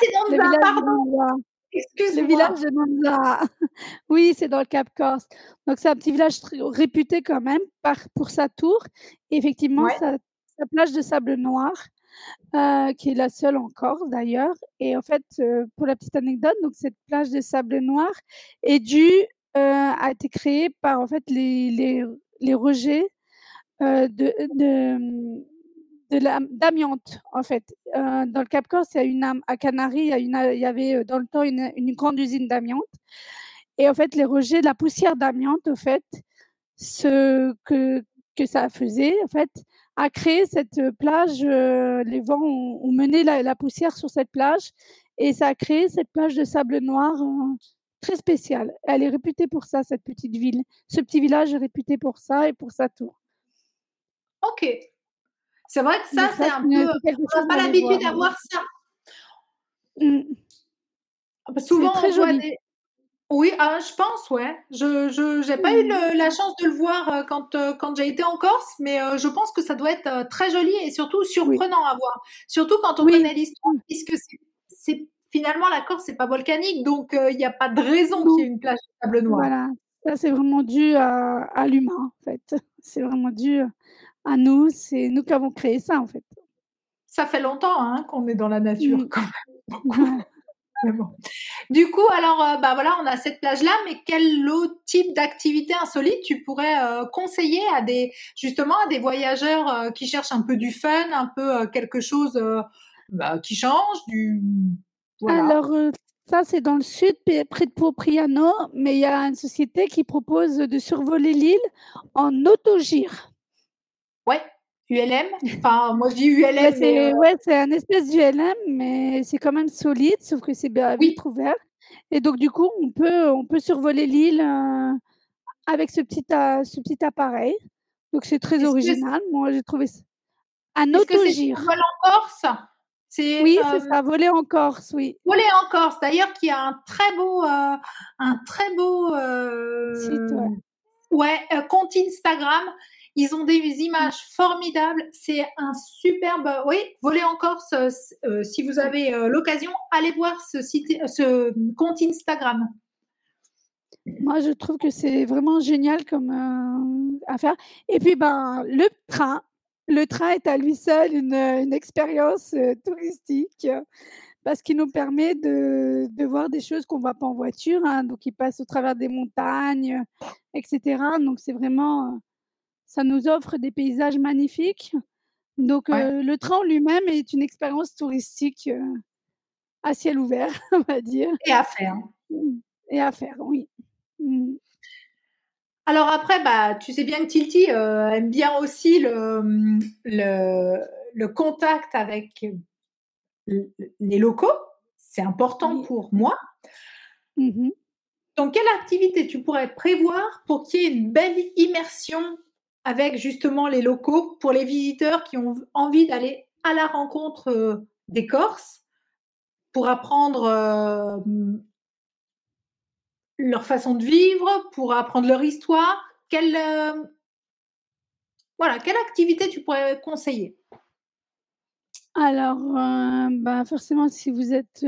Speaker 2: c'est Nonza, pardon.
Speaker 3: Le village de Monza. Oui, c'est dans le Cap Corse. Donc, c'est un petit village réputé quand même par, pour sa tour. effectivement, sa, plage de sable noir, euh, qui est la seule en Corse d'ailleurs. Et en fait, euh, pour la petite anecdote, donc cette plage de sable noir est due, euh, a été créée par en fait les, les, les rejets de, de d'amiante, en fait. Euh, dans le Cap Corse, il y a une à Canaries, il y, avait euh, dans le temps une, grande usine d'amiante. Et en fait, les rejets, la poussière d'amiante, en fait, ce que, que ça faisait, en fait, a créé cette plage. Euh, les vents ont, mené la, poussière sur cette plage et ça a créé cette plage de sable noir très spéciale. Elle est réputée pour ça, cette petite ville. Ce petit village est réputé pour ça et pour sa tour.
Speaker 2: Ok, c'est vrai que ça, c'est un peu. On n'a pas l'habitude d'avoir ça. Mmh. Ah, bah, souvent, très on voit des. Oui, ah, je pense, ouais. Je n'ai pas eu mmh. la chance de le voir euh, quand, euh, quand j'ai été en Corse, mais euh, je pense que ça doit être très joli et surtout surprenant à voir. Surtout quand on connaît l'histoire, puisque c'est finalement la Corse, c'est pas volcanique, donc il n'y a pas de raison qu'il y ait une plage de sable noir.
Speaker 3: Voilà, ça c'est vraiment dû à, à l'humain, en fait. C'est vraiment dû à nous, c'est nous qui avons créé ça en fait.
Speaker 2: Ça fait longtemps hein, qu'on est dans la nature mmh. quand même. Du coup, alors, euh, bah voilà, on a cette plage-là, mais quel autre type d'activité insolite tu pourrais euh, conseiller à des, justement, à des voyageurs euh, qui cherchent un peu du fun, un peu quelque chose bah, qui change, du.
Speaker 3: Alors, ça, c'est dans le sud, près de Popriano, mais il y a une société qui propose de survoler l'île en autogire.
Speaker 2: Ouais, ULM. Enfin, moi je dis ULM.
Speaker 3: c'est, euh ouais, c'est un espèce d'ULM, mais c'est quand même solide, sauf que c'est bien vite ouvert. Et donc, du coup, on peut, on peut survoler l'île euh, avec ce petit, ce petit appareil. Donc, c'est très original. Moi, j'ai trouvé ça.
Speaker 2: Un autogire. C'est en Corse?
Speaker 3: C'est, oui, c'est ça, voler en Corse, oui.
Speaker 2: Voler en Corse, d'ailleurs, qui a un très beau, euh, un très beau Site, ouais. ouais compte Instagram ils ont des images formidables. C'est un superbe. Oui, voler en Corse. Euh, euh, si vous avez euh, l'occasion, allez voir ce, compte Instagram.
Speaker 3: Moi, je trouve que c'est vraiment génial comme affaire. Et puis, ben, le train. Le train est à lui seul une, expérience touristique parce qu'il nous permet de, de, voir des choses qu'on ne voit pas en voiture. Hein. donc, il passe au travers des montagnes, etc. Donc, c'est vraiment ça nous offre des paysages magnifiques. Donc, euh, le train lui-même est une expérience touristique euh, à ciel ouvert, on va dire.
Speaker 2: Et à faire.
Speaker 3: et à faire, oui. Mmh.
Speaker 2: Alors après, bah, tu sais bien que Tilti aime bien aussi le, mmh, le, le contact avec les locaux. C'est important pour moi.
Speaker 3: Mmh
Speaker 2: Donc, quelle activité tu pourrais prévoir pour qu'il y ait une belle immersion avec justement les locaux pour les visiteurs qui ont envie d'aller à la rencontre euh, des Corses pour apprendre euh, leur façon de vivre, pour apprendre leur histoire. Quelle, euh, voilà, quelle activité tu pourrais conseiller?
Speaker 3: Alors, bah, forcément, si vous êtes,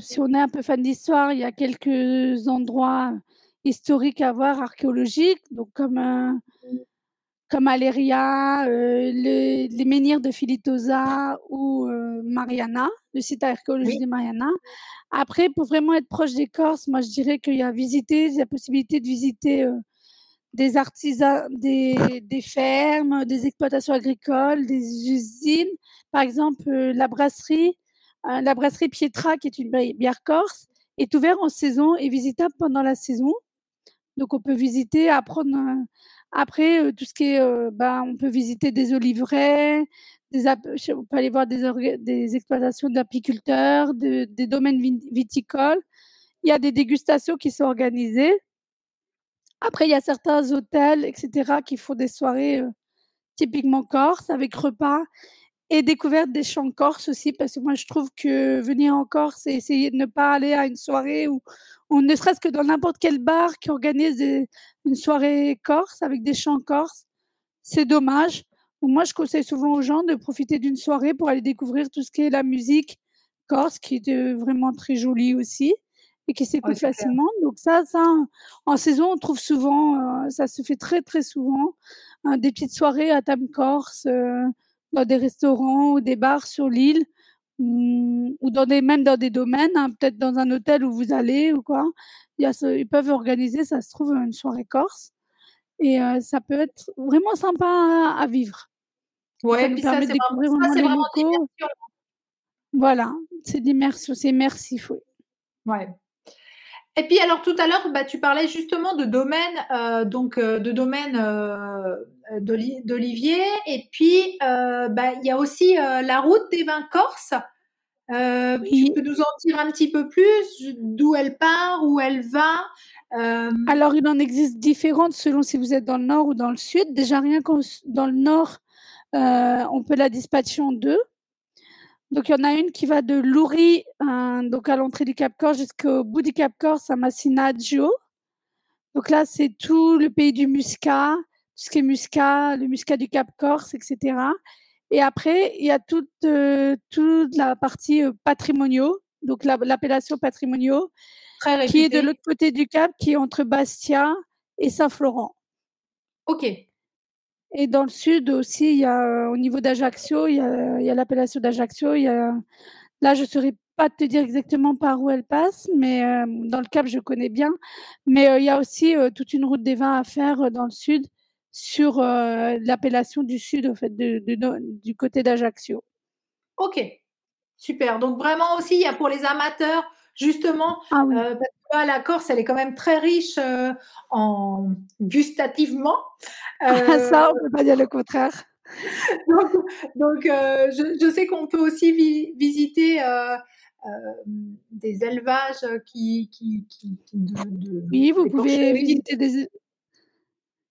Speaker 3: si on est un peu fan d'histoire, il y a quelques endroits historiques à voir, archéologiques, donc comme, comme Aléria, les menhirs de Filitosa ou Mariana, le site archéologique de Mariana. Après, pour vraiment être proche des Corses, moi, je dirais qu'il y a visiter, la possibilité de visiter, des artisans, des des fermes, des exploitations agricoles, des usines. Par exemple, la brasserie, la brasserie Pietra, qui est une bière corse, est ouverte en saison et visitable pendant la saison. Donc on peut visiter, apprendre, après, tout ce qui est, bah, on peut visiter des oliveraies, des on peut aller voir des exploitations d'apiculteurs, des domaines viticoles. Il y a des dégustations qui sont organisées. Après, il y a certains hôtels et cetera qui font des soirées, typiquement corse avec repas et découverte des chants corses aussi parce que moi je trouve que venir en Corse et essayer de ne pas aller à une soirée ou ou ne serait-ce que dans n'importe quel bar qui organise une soirée corse avec des chants corses, c'est dommage. moi je conseille souvent aux gens de profiter d'une soirée pour aller découvrir tout ce qui est la musique corse qui est, vraiment très jolie aussi et qui s'écoute facilement. Donc ça, ça, en saison, on trouve souvent, euh, ça se fait très très souvent, hein, des petites soirées à Tam Corse, euh, dans des restaurants ou des bars sur l'île, ou, dans des, même dans des domaines, hein, peut-être dans un hôtel où vous allez ou quoi. Il y a ils peuvent organiser, ça se trouve, une soirée corse. Et euh, ça peut être vraiment sympa à, vivre.
Speaker 2: Ouais, ça puis ça, c'est vraiment, vraiment
Speaker 3: Voilà, c'est d'immersion, c'est immersif, oui.
Speaker 2: Ouais. Et puis alors tout à l'heure, bah, tu parlais justement de domaine, euh, donc euh, de domaine euh, d'Olivier, et puis bah, il y a aussi la route des vins corses. Tu peux nous en dire un petit peu plus d'où elle part, où elle va
Speaker 3: Alors il en existe différentes selon si vous êtes dans le nord ou dans le sud. Déjà rien que dans le nord, on peut la dispatcher en deux. Donc, il y en a une qui va de Louri, donc à l'entrée du Cap Corse, jusqu'au bout du Cap Corse, à Massinaggio. Donc là, c'est tout le pays du muscat, ce qui est muscat, le muscat du Cap Corse, etc. Et après, il y a toute, euh, toute la partie euh, patrimoniaux, donc l'appellation patrimoniaux, qui est de l'autre côté du Cap, qui est entre Bastia et Saint-Florent.
Speaker 2: OK.
Speaker 3: Et dans le sud aussi, il y a, au niveau d'Ajaccio, il y a, l'appellation d'Ajaccio. là, je ne saurais pas te dire exactement par où elle passe, mais dans le Cap, je connais bien. Mais il y a aussi toute une route des vins à faire dans le sud, sur l'appellation du sud, au fait, du côté d'Ajaccio.
Speaker 2: Ok, super. Donc vraiment aussi, il y a pour les amateurs justement,
Speaker 3: ah euh,
Speaker 2: la Corse, elle est quand même très riche euh, en gustativement.
Speaker 3: Ah, ça, on ne peut pas dire le contraire.
Speaker 2: donc, euh, je, sais qu'on peut aussi visiter des élevages qui, qui,
Speaker 3: oui, vous pouvez visiter des,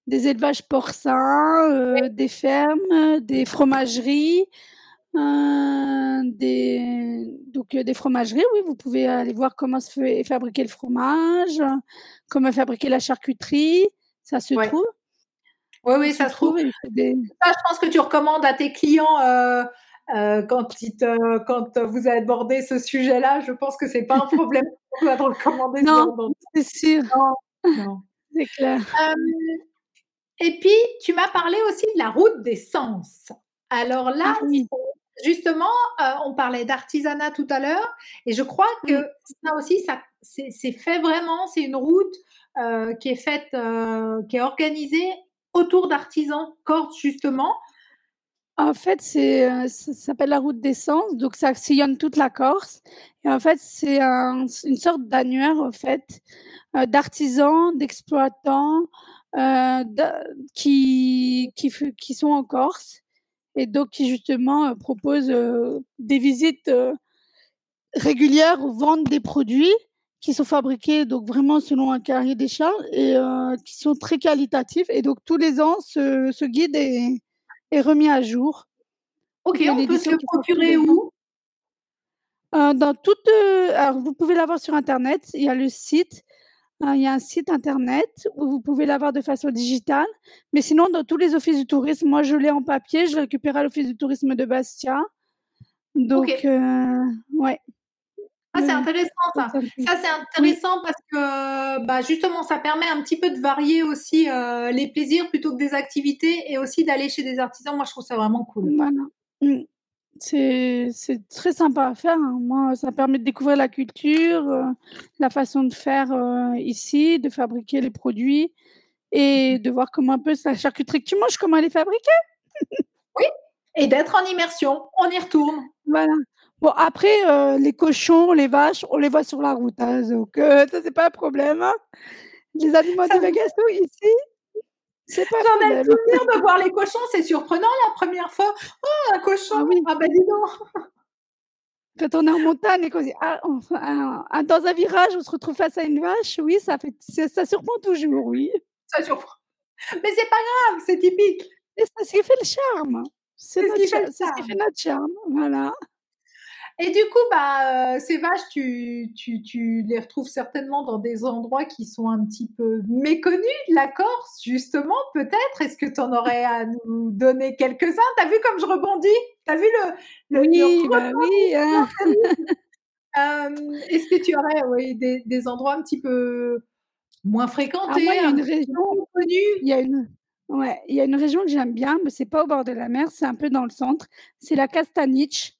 Speaker 3: des élevages porcins, des fermes, des fromageries. Euh, des, donc euh, des fromageries, oui, vous pouvez aller voir comment se fait fabriquer le fromage, comment fabriquer la charcuterie, ça se trouve.
Speaker 2: Oui, oui, ça, se trouve. Ça, je pense que tu recommandes à tes clients euh, quand, quand vous abordé ce sujet-là. Je pense que c'est pas un problème pour de recommander.
Speaker 3: Non, c'est sûr. Non, c'est clair.
Speaker 2: Et puis, tu m'as parlé aussi de la route des sens. Alors là, ah justement, euh, on parlait d'artisanat tout à l'heure, et je crois que ça aussi, ça, c'est fait vraiment, c'est une route euh, qui est faite, euh, qui est organisée autour d'artisans cordes justement.
Speaker 3: En fait, c'est, ça s'appelle la route d'essence, donc ça sillonne toute la Corse et en fait, c'est un une sorte d'annuaire, en fait, d'artisans, d'exploitants, qui qui qui sont en Corse et donc qui justement, heu, proposent, heu, des visites, régulières où vendent des produits qui sont fabriqués donc vraiment selon un cahier des charges et qui sont très qualitatifs et donc tous les ans ce ce guide est est remis à jour.
Speaker 2: OK, on peut se le procurer où?
Speaker 3: Dans toute, alors vous pouvez l'avoir sur internet, il y a le site, il y a un site internet où vous pouvez l'avoir de façon digitale, mais sinon dans tous les offices du tourisme, moi je l'ai en papier, je l'ai récupéré à l'office du tourisme de Bastia. Donc heu, ouais.
Speaker 2: Ah, c'est
Speaker 3: Oui,
Speaker 2: intéressant ça.
Speaker 3: ça
Speaker 2: c'est intéressant parce que, bah, justement, ça permet un petit peu de varier aussi, heu, les plaisirs plutôt que des activités et aussi d'aller chez des artisans. Moi, je trouve ça vraiment cool.
Speaker 3: Voilà. C'est très sympa à faire, hein. Moi, ça permet de découvrir la culture, heu, la façon de faire, heu, ici, de fabriquer les produits et de voir comment un peu la charcuterie que tu manges, comment elle est fabriquée.
Speaker 2: Oui et d'être en immersion, on y retourne.
Speaker 3: Voilà. Bon après, heu, les cochons, les vaches, on les voit sur la route, hein, donc ça c'est pas un problème, hein. Les animaux
Speaker 2: Ça
Speaker 3: divagation ici, c'est pas
Speaker 2: J'en ai le souvenir de voir les cochons, c'est surprenant la 1re fois. «Oh un cochon!
Speaker 3: Ah oui.
Speaker 2: Ah bah dis donc!»
Speaker 3: Quand on est en montagne et qu'on dit: «Ah dans un virage, on se retrouve face à une vache», oui, ça fait ça surprend toujours, oui.
Speaker 2: Ça surprend. Mais c'est pas grave, c'est typique.
Speaker 3: Et c'est ce qui fait le charme. C'est
Speaker 2: ce
Speaker 3: ce qui fait notre charme, voilà.
Speaker 2: Et du coup, bah, ces vaches, tu tu tu les retrouves certainement dans des endroits qui sont un petit peu méconnus de la Corse, justement, peut-être? Est-ce que tu en aurais à nous donner quelques-uns? Tu as vu comme je rebondis? Tu as vu le le le
Speaker 3: Oui, bah oui, hein.
Speaker 2: Hem, est-ce que tu aurais, oui, des des endroits un petit peu moins
Speaker 3: moi,
Speaker 2: fréquentés,
Speaker 3: il y a
Speaker 2: un
Speaker 3: une région
Speaker 2: connus?
Speaker 3: il y a une ouais, il y a une région que j'aime bien, mais c'est pas au bord de la mer, c'est un peu dans le centre. C'est la Castaniche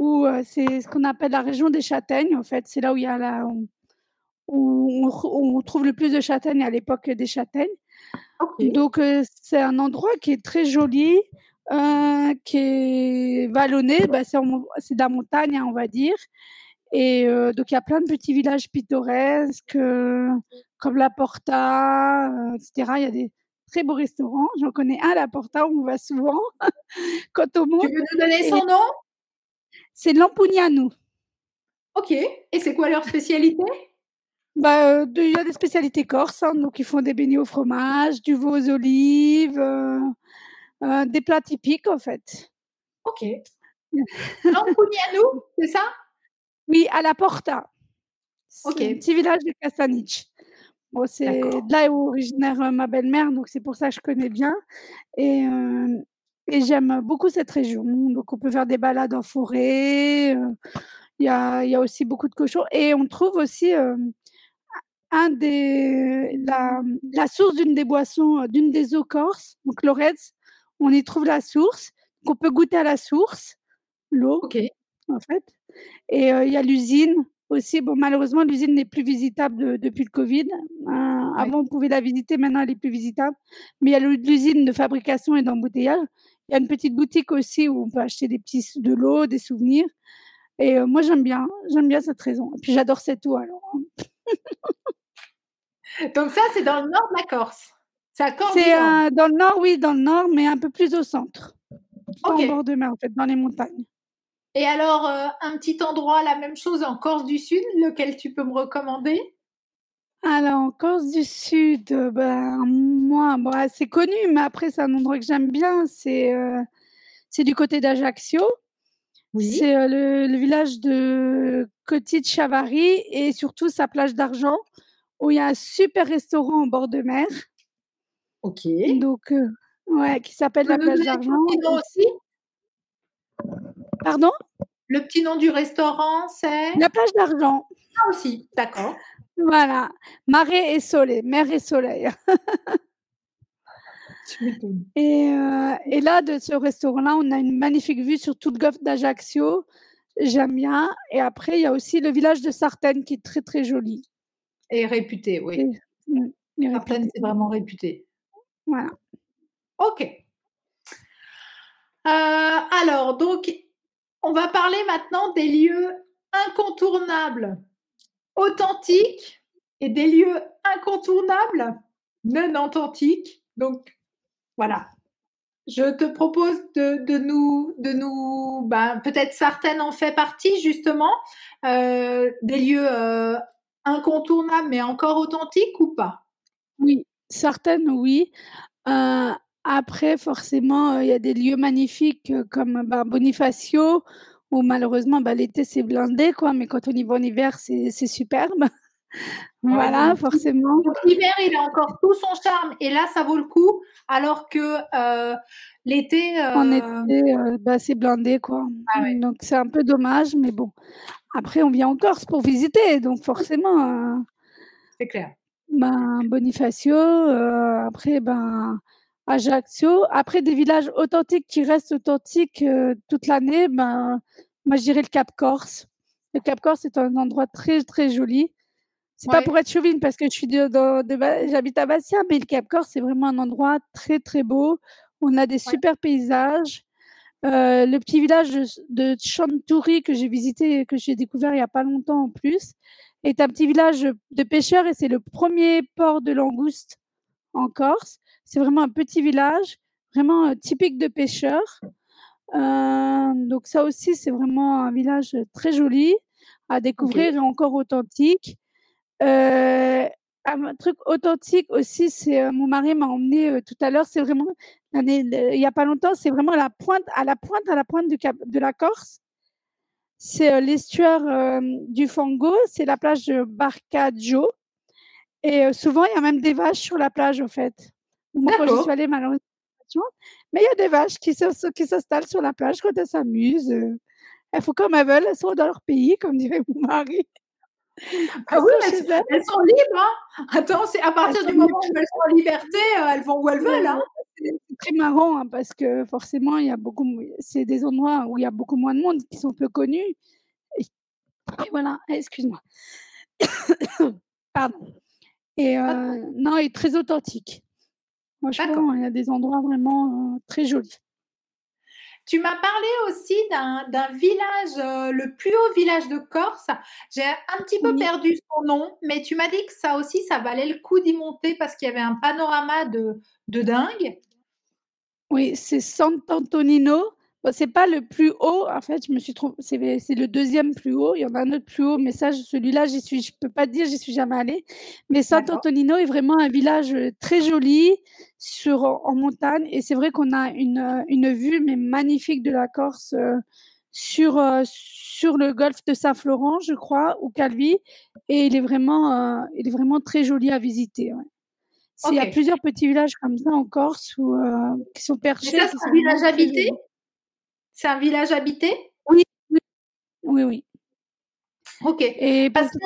Speaker 3: où, heu, c'est ce qu'on appelle la région des châtaignes, en fait. C'est là où il y a la où on re où on trouve le plus de châtaignes à l'époque des châtaignes. Donc heu, c'est un endroit qui est très joli, heu, qui est vallonné, bah, c'est de la montagne, hein, on va dire et donc il y a plein de petits villages pittoresques, comme La Porta, heu, et cetera. Il y a des très beaux restaurants. J'en connais un, La Porta, où on va souvent quand on
Speaker 2: Tu peux nous donner son nom?
Speaker 3: C'est Lampugnanu.
Speaker 2: OK et c'est quoi leur spécialité?
Speaker 3: Bah, de il y a des spécialités corses, hein, donc ils font des beignets au fromage, du veau aux olives, heu heu, des plats typiques, en fait.
Speaker 2: OK. Lampugnanu, c'est ça?
Speaker 3: Oui, à La Porta. C'est un
Speaker 2: OK.
Speaker 3: petit village de Castaniche. Bon, c'est là est originaire, ma belle-mère, donc c'est pour ça que je connais bien et et j'aime beaucoup cette région. Donc on peut faire des balades en forêt, heu, il y a y a aussi beaucoup de cochons et on trouve aussi, hem, un des la, la source d'une des boissons, heu, d'une des eaux corses, donc l'Aurette, on y trouve la source, qu'on peut goûter à la source, l'eau,
Speaker 2: OK.
Speaker 3: en fait et il y a l'usine aussi. Bon, malheureusement, l'usine n'est plus visitable, depuis le covid.
Speaker 2: Ouais.
Speaker 3: avant, on pouvait la visiter, maintenant elle est plus visitable, mais il y a l'usine de fabrication et d'embouteillage. Il y a une petite boutique aussi où on peut acheter des petits de l'eau, des souvenirs et heu, moi j'aime bien, j'aime bien cette région et puis j'adore cette eau alors, hein.
Speaker 2: Donc ça, c'est dans le nord de la Corse? C'est à Corse du
Speaker 3: C'est,
Speaker 2: Nord?
Speaker 3: heu, dans le nord, oui, dans le nord, mais un peu plus au centre. Pas en
Speaker 2: OK.
Speaker 3: bord de mer, en fait, dans les montagnes.
Speaker 2: Et alors, heu, un petit endroit, la même chose en Corse du Sud, lequel tu peux me recommander?
Speaker 3: Alors en Corse du Sud, heu, ben, moi, bah, c'est connu, mais après c'est un endroit que j'aime bien, c'est, heu, c'est du côté d'Ajaccio.
Speaker 2: Oui.
Speaker 3: C'est, heu, le le village de Cotic Chavarri et surtout sa plage d'argent, où il y a un super restaurant en bord de mer.
Speaker 2: OK.
Speaker 3: Donc heu, ouais, qui s'appelle la plage
Speaker 2: son
Speaker 3: d'argent
Speaker 2: petit nom
Speaker 3: et
Speaker 2: aussi?
Speaker 3: Pardon?
Speaker 2: Le petit nom du restaurant, c'est?
Speaker 3: La plage d'argent.
Speaker 2: Ça aussi, d'accord.
Speaker 3: Voilà, mare e sole, mer et soleil.
Speaker 2: M'étonnes.
Speaker 3: Et et là, de ce restaurant-là, on a une magnifique vue sur tout le golfe d'Ajaccio. J'aime bien et après il y a aussi le village de Sartène qui est très, très joli.
Speaker 2: Et réputé, oui.
Speaker 3: Et mmh,
Speaker 2: Sartène, c'est vraiment réputé.
Speaker 3: Voilà.
Speaker 2: OK. alors, donc, on va parler maintenant des lieux incontournables, authentiques et des lieux incontournables, non authentiques. Donc, voilà. Je te propose de, nous, de nous, ben, peut-être certaines en fait partie justement, euh, des lieux euh, incontournables mais encore authentiques ou pas?
Speaker 3: Oui, certaines oui. Euh, après, forcément, il y a des lieux magnifiques comme ben, Bonifacio, où malheureusement, ben, l'été c'est blindé, quoi, mais quand on y va en hiver, c'est superbe. voilà, forcément.
Speaker 2: L'hiver, il a encore tout son charme, et là, ça vaut le coup, alors que l'été.
Speaker 3: En été, bah, c'est blindé, quoi. Ah donc, c'est un peu dommage, mais bon. Après, on vient en Corse pour visiter, donc forcément.
Speaker 2: c'est clair.
Speaker 3: Ben, Bonifacio, après, ben, Ajaccio. Après, des villages authentiques qui restent authentiques toute l'année, ben, moi, je dirais le Cap Corse. Le Cap Corse est un endroit très, très joli. C'est pas pour être chauvine parce que je suis de, j'habite à Bastia, mais le Cap Corse, c'est vraiment un endroit très, très beau. On a des super paysages. le petit village de, Chantouri que j'ai visité, que j'ai découvert il y a pas longtemps en plus, est un petit village de pêcheurs et c'est le premier port de langouste en Corse. C'est vraiment un petit village, vraiment typique de pêcheurs. donc ça aussi, c'est vraiment un village très joli à découvrir et encore authentique. un truc authentique aussi, c'est mon mari m'a emmené tout à l'heure. C'est vraiment il y a pas longtemps, c'est vraiment la pointe à la pointe à la pointe du cap, de la Corse. C'est l'estuaire du Fango, c'est la plage de Barcaggio. Et souvent, il y a même des vaches sur la plage, au fait. Moi, quand je suis allée, malheureusement, mais il y a des vaches qui s'installent sur la plage quand elles s'amusent. Elles font comme elles veulent, elles sont dans leur pays, comme dirait mon mari.
Speaker 2: Ah oui, elles, sont libres. Hein. Attends, c'est à partir du moment où elles sont en liberté, elles vont où elles veulent. Hein.
Speaker 3: C'est très marrant hein, parce que forcément, il y a beaucoup, c'est des endroits où il y a beaucoup moins de monde qui sont peu connus. Et, voilà, excuse-moi. Pardon. Et euh, non, il est très authentique. Franchement, il y a des endroits vraiment euh, très jolis.
Speaker 2: Tu m'as parlé aussi d'un village, euh, le plus haut village de Corse. J'ai un petit peu perdu son nom, mais tu m'as dit que ça aussi, ça valait le coup d'y monter parce qu'il y avait un panorama de, de dingue.
Speaker 3: Oui, c'est Sant'Antonino. Bon, c'est pas le plus haut, en fait, je me suis trompée, c'est le deuxième plus haut. Il y en a un autre plus haut, mais ça, celui-là, j'y suis, je peux pas dire, j'y suis jamais allée. Mais Sant'Antonino est vraiment un village très joli sur en montagne, et c'est vrai qu'on a une, une vue mais magnifique de la Corse sur sur le golfe de Saint-Florent, je crois, ou Calvi, et il est vraiment il est vraiment très joli à visiter. Il y a plusieurs petits villages comme ça en Corse où, qui sont perchés.
Speaker 2: C'est un village habité? C'est un village habité?
Speaker 3: Oui, oui, oui.
Speaker 2: Ok.
Speaker 3: Et parce que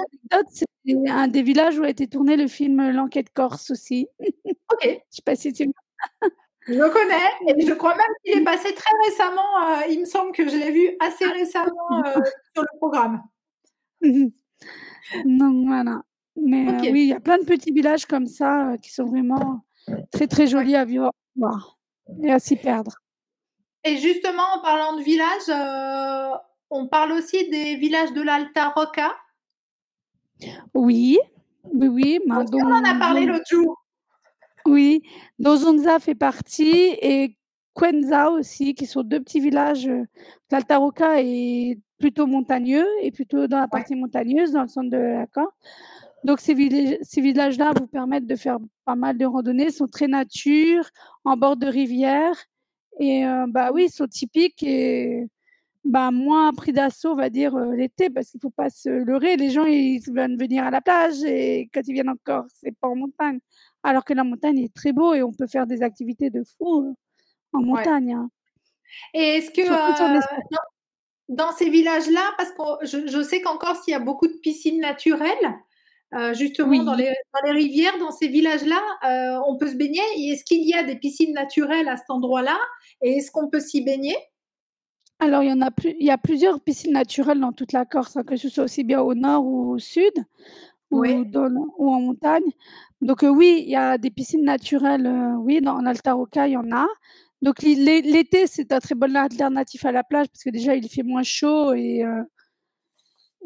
Speaker 3: c'est un des villages où a été tourné le film L'enquête corse aussi.
Speaker 2: Ok. Je
Speaker 3: ne sais pas si tu.
Speaker 2: je le connais et je crois même qu'il est passé très récemment. Euh, il me semble que je l'ai vu assez récemment euh, sur le programme.
Speaker 3: Donc voilà. Mais euh, oui, il y a plein de petits villages comme ça qui sont vraiment très très jolis à vivre et à s'y perdre.
Speaker 2: Et justement, en parlant de villages, euh, on parle aussi des villages de l'Alta Rocca.
Speaker 3: Oui, oui, oui.
Speaker 2: on en a parlé l'autre jour?
Speaker 3: Oui, Dozonza fait partie et Quenza aussi, qui sont deux petits villages. L'Alta Rocca est plutôt montagneux et plutôt dans la partie montagneuse, dans le centre de la Donc ces, ces villages-là vous permettent de faire pas mal de randonnées, sont très nature, en bord de rivière et bah oui, ils sont typiques et bah, moins pris d'assaut, on va dire, l'été, parce qu'il ne faut pas se leurrer. Les gens, ils veulent venir à la plage et quand ils viennent encore, c'est pas en montagne. Alors que la montagne est très beau et on peut faire des activités de fou en montagne. Hein.
Speaker 2: Et est-ce que dans, ces villages-là, parce que je, je sais qu'en Corse, il y a beaucoup de piscines naturelles, euh, justement dans, les, rivières, dans ces villages-là, euh, on peut se baigner. Est-ce qu'il y a des piscines naturelles à cet endroit-là? Et est-ce qu'on peut s'y baigner?
Speaker 3: Alors, il y, en a plus, il y a plusieurs piscines naturelles dans toute la Corse, hein, que ce soit aussi bien au nord ou au sud, ou, en montagne. Donc, euh, oui, il y a des piscines naturelles, oui, dans, en Alta Rocca, il y en a. Donc l'été, c'est un très bon alternatif à la plage parce que déjà il fait moins chaud et euh,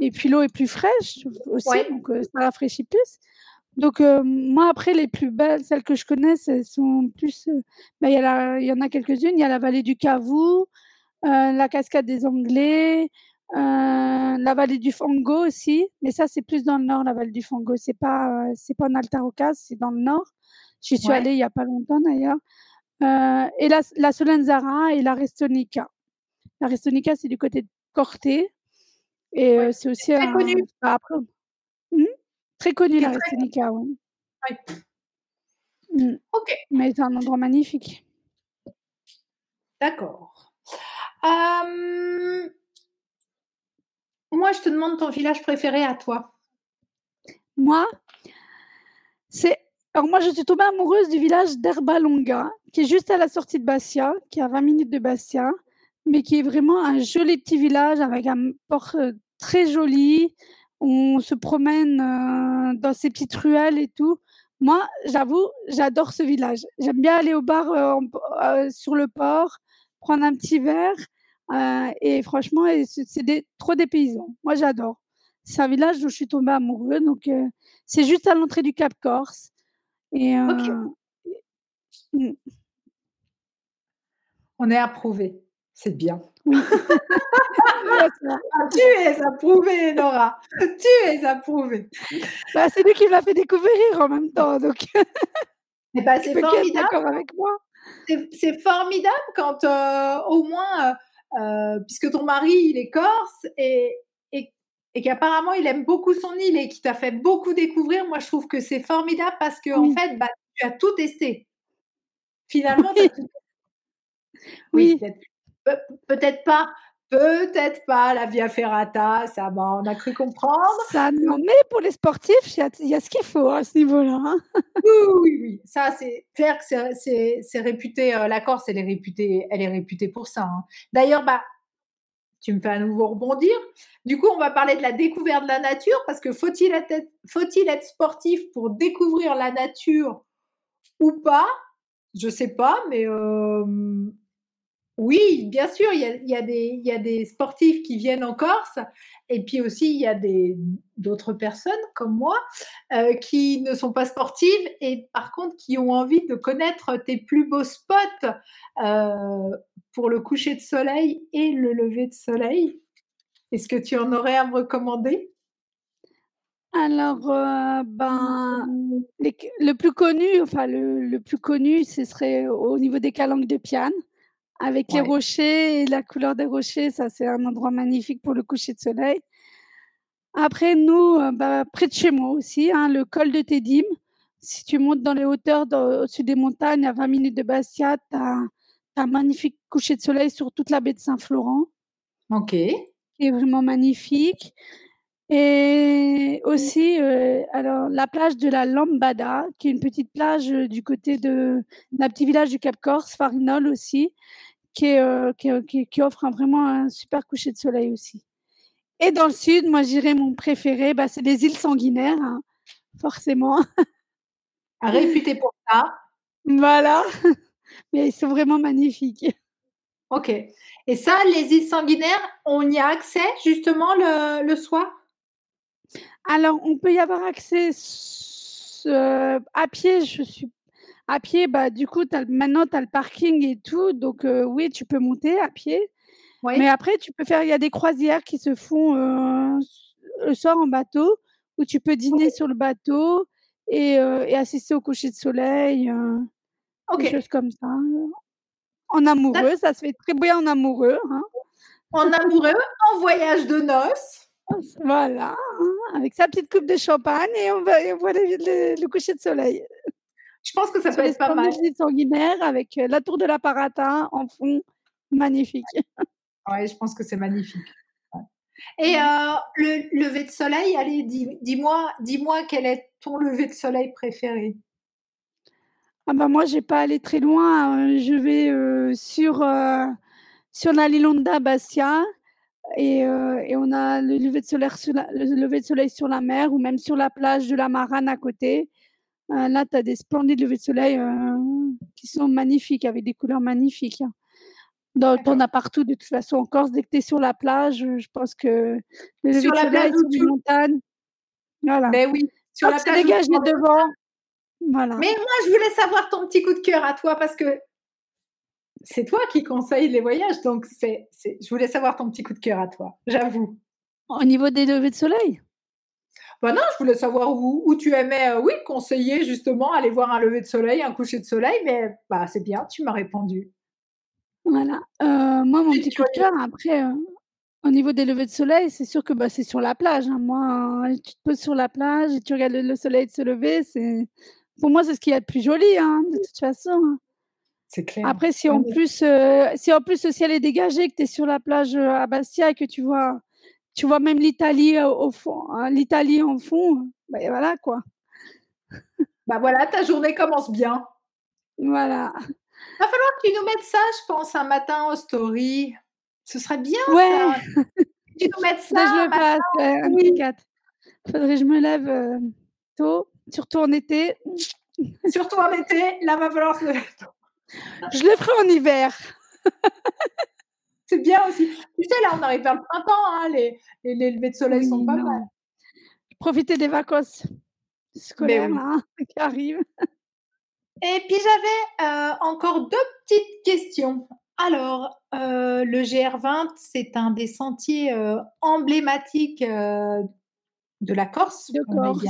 Speaker 3: et puis l'eau est plus fraîche aussi, donc euh, ça rafraîchit plus. Donc euh, moi après les plus belles, celles que je connais, elles sont plus. Ben, il y, y en a quelques-unes. Il y a la vallée du Cavou, la cascade des Anglais, la vallée du Fango aussi. Mais ça c'est plus dans le nord, la vallée du Fango. C'est pas c'est pas en Alta c'est dans le nord. J'y suis allée il y a pas longtemps d'ailleurs. Euh, et la, la Solenzara et la Restonica. La Restonica, c'est du côté de Corté. Et c'est aussi
Speaker 2: très un... connu.
Speaker 3: Après... Mmh? Très connu, la oui. Mmh.
Speaker 2: Ok.
Speaker 3: Mais c'est un endroit magnifique.
Speaker 2: D'accord. Euh... Moi, je te demande ton village préféré à toi.
Speaker 3: Moi, c'est alors moi, je suis tombée amoureuse du village d'Herbalonga, qui est juste à la sortie de Bastia, qui est à 20 minutes de Bastia, mais qui est vraiment un joli petit village avec un port euh, très joli. On se promène euh, dans ces petites ruelles et tout. Moi, j'avoue, j'adore ce village. J'aime bien aller au bar euh, sur le port, prendre un petit verre. et franchement, c'est trop des paysans. Moi, j'adore. C'est un village où je suis tombée amoureuse. Donc, c'est juste à l'entrée du Cap Corse. Et mmh.
Speaker 2: On est approuvé, c'est bien. Ah, tu es approuvé, Nora. Tu es approuvée.
Speaker 3: Bah, c'est lui qui m'a fait découvrir en même temps, donc.
Speaker 2: Eh ben, c'est formidable. avec moi. C'est formidable quand euh, au moins, euh, euh, puisque ton mari il est corse et, et qu'apparemment il aime beaucoup son île et qui t'a fait beaucoup découvrir, moi je trouve que c'est formidable parce que en fait, bah, tu as tout testé. Finalement, oui, oui. Peut-être pas, peut-être pas la Via Ferrata, ça, bah, on a cru comprendre.
Speaker 3: Ça, non, mais pour les sportifs, il y, a ce qu'il faut à ce niveau-là. Hein.
Speaker 2: Oui, oui, oui, ça c'est clair que c'est réputé. Euh, la Corse, elle est réputée, elle est réputée pour ça. Hein. D'ailleurs, bah tu me fais à nouveau rebondir. Du coup, on va parler de la découverte de la nature parce que faut-il être, faut-il être sportif pour découvrir la nature ou pas? Je sais pas, mais euh, oui, bien sûr, il y a, des sportifs qui viennent en Corse, et puis aussi il y a d'autres personnes comme moi euh, qui ne sont pas sportives et par contre qui ont envie de connaître tes plus beaux spots euh, pour le coucher de soleil et le lever de soleil. Est-ce que tu en aurais à me recommander?
Speaker 3: Alors, euh, ben, le plus connu, enfin le, le, plus connu, ce serait au niveau des calanques de Piane avec les rochers et la couleur des rochers, ça c'est un endroit magnifique pour le coucher de soleil. Après, nous, euh, bah, près de chez moi aussi, hein, le col de Tédim. Si tu montes dans les hauteurs, au-dessus des montagnes, à 20 minutes de Bastia, tu as, un magnifique coucher de soleil sur toute la baie de Saint-Florent.
Speaker 2: Ok.
Speaker 3: Qui est vraiment magnifique. Et aussi, euh, alors, la plage de la Lambada, qui est une petite plage euh, du côté de d'un petit village du Cap Corse, Farinol aussi, euh, qui, qui, offre un, vraiment un super coucher de soleil aussi. Et dans le sud, moi, j'irais mon préféré, bah, c'est les îles sanguinaires, hein, forcément.
Speaker 2: Réputé pour ça.
Speaker 3: Voilà. Mais ils sont vraiment magnifiques.
Speaker 2: Ok. Et ça, les îles sanguinaires, on y a accès justement le, le soir?
Speaker 3: Alors, on peut y avoir accès euh, à pied. Je suis à pied, bah, du coup, as, maintenant, tu as le parking et tout. Donc, euh, oui, tu peux monter à pied. Mais après, tu peux faire, il y a des croisières qui se font euh, le soir en bateau, où tu peux dîner sur le bateau et, euh, et, assister au coucher de soleil. Des choses comme ça. En amoureux, ça se fait très bien en amoureux. Hein.
Speaker 2: En amoureux, en voyage de noces.
Speaker 3: Voilà, hein, avec sa petite coupe de champagne et on, va, voit le coucher de soleil.
Speaker 2: Je pense que ça peut être pas mal.
Speaker 3: sanguinaire avec euh, la tour de la Parata en fond, magnifique.
Speaker 2: Oui, je pense que c'est magnifique. Et euh, le lever de soleil, allez, dis-moi, dis-moi quel est ton lever de soleil préféré?
Speaker 3: Ah bah moi, j'ai pas allé très loin. Hein. Je vais euh, sur sur la Lilonda Bastia et, et, on a le lever de soleil sur la, le lever de soleil sur la mer ou même sur la plage de la Marane à côté. Euh, là, tu as des splendides levées de soleil euh, qui sont magnifiques, avec des couleurs magnifiques. Hein. Donc, on a partout, de toute façon, en Corse. Dès que tu es sur la plage, je pense que
Speaker 2: les levées de soleil sur les montagnes.
Speaker 3: Voilà.
Speaker 2: Ben oui,
Speaker 3: sur la plage. dégagé devant. Voilà.
Speaker 2: Mais moi, je voulais savoir ton petit coup de cœur à toi parce que c'est toi qui conseilles les voyages. Donc, c'est, je voulais savoir ton petit coup de cœur à toi, j'avoue.
Speaker 3: Au niveau des levées de soleil?
Speaker 2: Bah non, je voulais savoir où, tu aimais, euh, oui, conseiller justement, aller voir un lever de soleil, un coucher de soleil, mais bah, c'est bien, tu m'as répondu.
Speaker 3: Voilà. Euh, moi, mon petit coup de cœur, après, euh, au niveau des levées de soleil, c'est sûr que bah, c'est sur la plage. Hein. Moi, tu te poses sur la plage et tu regardes le, soleil se lever, c'est pour moi, c'est ce qui est le plus joli, hein, de toute façon. Hein.
Speaker 2: C'est clair.
Speaker 3: Après, si en, plus, si en plus le ciel est dégagé, que tu es sur la plage à Bastia et que tu vois tu vois même l'Italie euh, au fond, hein, l'Italie en fond, ben voilà quoi.
Speaker 2: Bah voilà, ta journée commence bien.
Speaker 3: Voilà.
Speaker 2: Va falloir que tu nous mettes ça, je pense, un matin au story. Ce serait bien.
Speaker 3: Ouais.
Speaker 2: Ça. tu nous mettes ça.
Speaker 3: je le passe, ouais, Faudrait que je me lève euh, tôt, surtout en été.
Speaker 2: surtout en été, là va falloir se lever
Speaker 3: Je le ferai en hiver.
Speaker 2: c'est bien aussi. Tu sais, là, on arrive vers le printemps, hein, les, les, levées de soleil sont pas mal.
Speaker 3: Profitez des vacances scolaires hein, qui arrivent.
Speaker 2: Et puis j'avais euh, encore deux petites questions. Alors, euh, le GR20, c'est un des sentiers euh, emblématiques de la Corse.
Speaker 3: De Corse.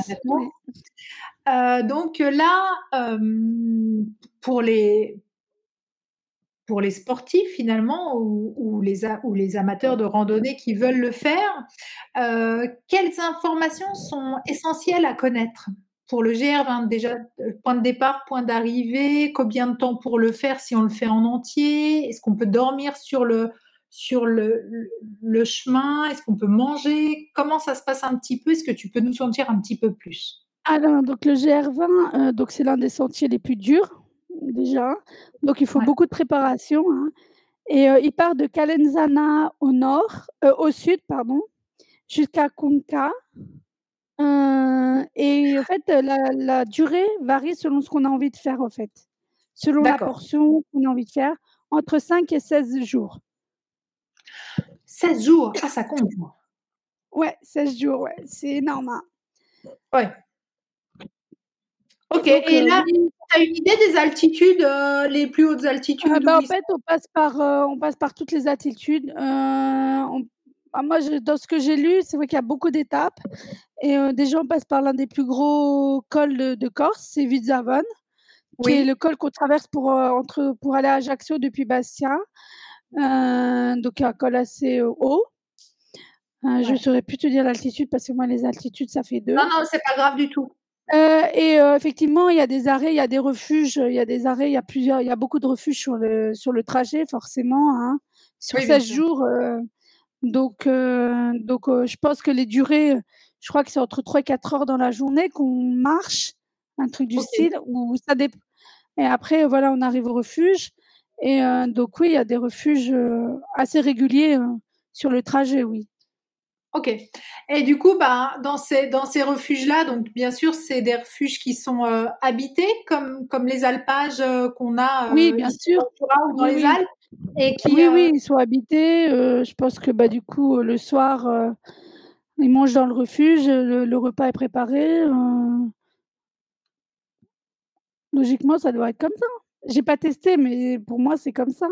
Speaker 2: donc là, pour les pour les sportifs finalement ou, les, amateurs de randonnée qui veulent le faire, euh, quelles informations sont essentielles à connaître pour le GR20 Déjà, euh, point de départ, point d'arrivée, combien de temps pour le faire si on le fait en entier Est-ce qu'on peut dormir sur le, chemin Est-ce qu'on peut manger Comment ça se passe un petit peu Est-ce que tu peux nous en dire un petit peu plus?
Speaker 3: Alors, donc le GR20, euh, c'est l'un des sentiers les plus durs déjà. Donc, il faut beaucoup de préparation. Hein. Et euh, il part de Calenzana au nord, euh, au sud, pardon, jusqu'à Conca. Euh, et en fait, la, durée varie selon ce qu'on a envie de faire, en fait. Selon la portion qu'on a envie de faire, entre 5 et 16 jours.
Speaker 2: 16 jours? Ah, ça compte.
Speaker 3: Ouais, 16 jours, ouais. C'est énorme. Hein.
Speaker 2: Ouais. Ok, et là, tu as une idée des altitudes, euh, les plus hautes altitudes
Speaker 3: ah bah, En fait, on passe, par, euh, on passe par toutes les altitudes. Euh, ah, moi, dans ce que j'ai lu, c'est vrai qu'il y a beaucoup d'étapes. Et déjà, on passe par l'un des plus gros cols de, Corse, c'est Vizavon, qui est le col qu'on traverse pour, entre, pour aller à Ajaccio depuis Bastia. donc, un col assez haut. Je ne saurais plus te dire l'altitude parce que moi, les altitudes, ça fait deux.
Speaker 2: Non, non, c'est pas grave du tout.
Speaker 3: Euh, et euh, effectivement, il y a des arrêts, il y a des refuges, il y a des arrêts, il y a plusieurs, il y a beaucoup de refuges sur le sur le trajet forcément, hein, sur 16 jours. Euh, donc donc je pense que les durées, je crois que c'est entre 3 et 4 heures dans la journée qu'on marche, un truc du style où ça dépend. Et après voilà, on arrive au refuge et donc oui, il y a des refuges assez réguliers sur le trajet, oui.
Speaker 2: Ok. Et du coup, bah, dans ces, dans ces refuges-là, donc bien sûr, c'est des refuges qui sont euh, habités, comme, comme les alpages euh, qu'on a
Speaker 3: euh, oui, bien sûr.
Speaker 2: dans les Alpes.
Speaker 3: Et qui, oui, oui, ils sont habités. je pense que bah, du coup, le soir, ils mangent dans le refuge, le, repas est préparé. Logiquement, ça doit être comme ça. J'ai pas testé, mais pour moi, c'est comme ça.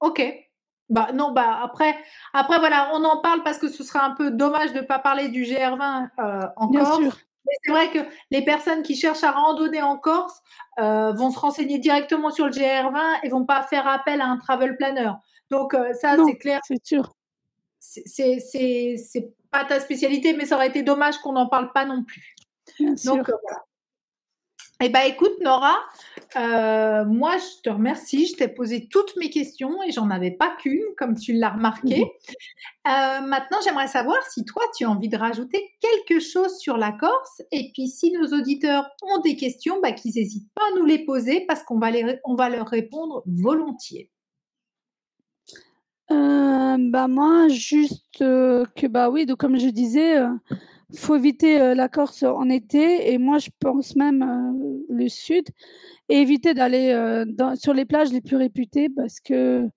Speaker 2: Ok. Bah non, bah après, après voilà, on en parle parce que ce serait un peu dommage de ne pas parler du GR20 euh, en Bien Corse. Sûr. Mais c'est vrai que les personnes qui cherchent à randonner en Corse euh, vont se renseigner directement sur le GR20 et vont pas faire appel à un travel planner. Donc euh, ça, c'est clair.
Speaker 3: C'est sûr.
Speaker 2: C'est pas ta spécialité, mais ça aurait été dommage qu'on n'en parle pas non plus.
Speaker 3: Bien Donc, sûr. voilà.
Speaker 2: Eh bien, écoute, Nora, euh, moi, je te remercie. Je t'ai posé toutes mes questions et j'en avais pas qu'une, comme tu l'as remarqué. Euh, maintenant, j'aimerais savoir si toi, tu as envie de rajouter quelque chose sur la Corse. Et puis, si nos auditeurs ont des questions, bah, qu'ils n'hésitent pas à nous les poser parce qu'on va, les, on va leur répondre volontiers.
Speaker 3: bah, moi, juste, que, bah, oui, donc comme je disais, faut éviter, la Corse en été et moi je pense même, le sud et éviter d'aller, dans sur les plages les plus réputées parce qu'elles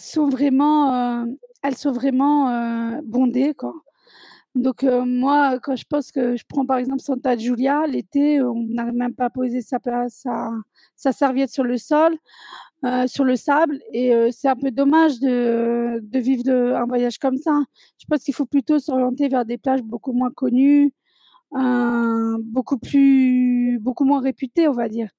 Speaker 3: sont vraiment, elles sont vraiment, bondées, quoi. Donc moi, quand je pense que je prends par exemple Santa Giulia, l'été, on n'arrive même pas à poser sa serviette sur le sol. Euh, sur le sable et euh, c'est un peu dommage de, vivre un voyage comme ça. Je pense qu'il faut plutôt s'orienter vers des plages beaucoup moins connues, euh, beaucoup plus, beaucoup moins réputées, on va dire.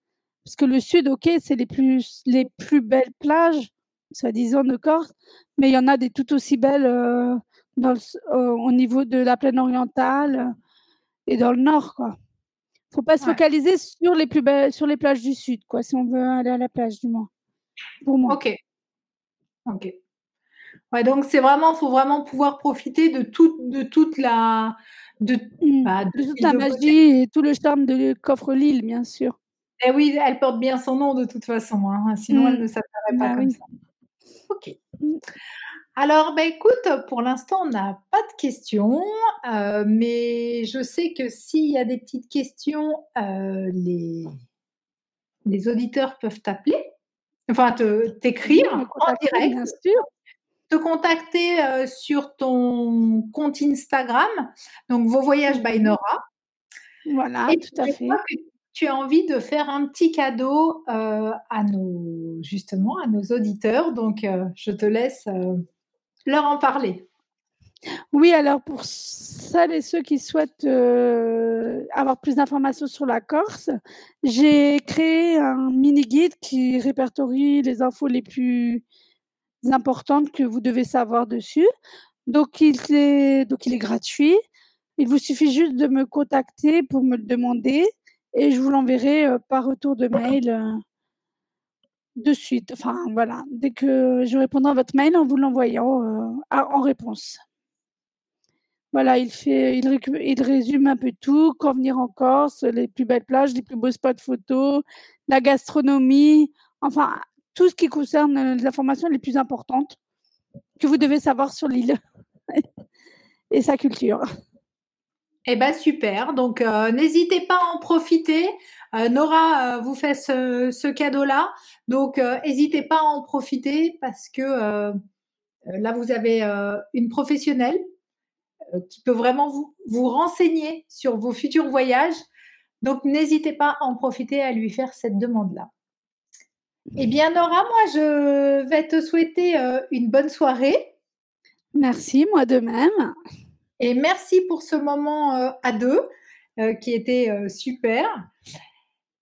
Speaker 3: Parce que le sud, ok, c'est les plus, les plus belles plages, soi-disant de Corse, mais il y en a des tout aussi belles euh, dans le, au niveau de la plaine orientale et dans le nord, quoi. Faut pas se focaliser sur les plus belles, sur les plages du sud, quoi, si on veut aller à la plage, du moins.
Speaker 2: Ok. Ok. Ouais, donc c'est vraiment, faut vraiment pouvoir profiter de toute, de toute la, de,
Speaker 3: mmh. bah, toute la magie et tout le charme de coffre Lille, bien sûr.
Speaker 2: Et eh oui, elle porte bien son nom de toute façon, hein, sinon elle mmh. ne s'appellerait pas bah comme ça. Ok. Alors, bah, écoute, pour l'instant, on n'a pas de questions, euh, mais je sais que s'il y a des petites questions, euh, les, les auditeurs peuvent t'appeler enfin t'écrire en direct, bien sûr. te contacter euh, sur ton compte Instagram, donc Vos Voyages by Nora.
Speaker 3: Voilà, tout à fait.
Speaker 2: tu as envie de faire un petit cadeau à nos justement à nos auditeurs, donc je te laisse leur en parler.
Speaker 3: Oui, alors pour celles et ceux qui souhaitent euh, avoir plus d'informations sur la Corse, j'ai créé un mini guide qui répertorie les infos les plus importantes que vous devez savoir dessus. Donc il est, donc il est gratuit. Il vous suffit juste de me contacter pour me le demander et je vous l'enverrai euh, par retour de mail euh, de suite. Enfin voilà, dès que je répondrai à votre mail en vous l'envoyant en réponse. Voilà, il fait, il, résume un peu tout, quand venir en Corse, les plus belles plages, les plus beaux spots photos, la gastronomie, enfin tout ce qui concerne les informations les plus importantes que vous devez savoir sur l'île et sa culture.
Speaker 2: Eh ben super. Donc euh, n'hésitez pas à en profiter. Euh, Nora euh, vous fait ce, ce cadeau-là. Donc n'hésitez pas à en profiter parce que là vous avez une professionnelle euh, qui peut vraiment vous, vous renseigner sur vos futurs voyages. Donc, n'hésitez pas à en profiter à lui faire cette demande-là. Eh bien, Nora, moi, je vais te souhaiter euh, une bonne soirée.
Speaker 3: Merci, moi de même.
Speaker 2: Et merci pour ce moment euh, à deux qui était super.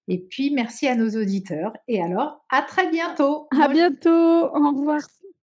Speaker 2: Et puis, merci à nos auditeurs. Et alors, à très bientôt.
Speaker 3: À bientôt. Au revoir.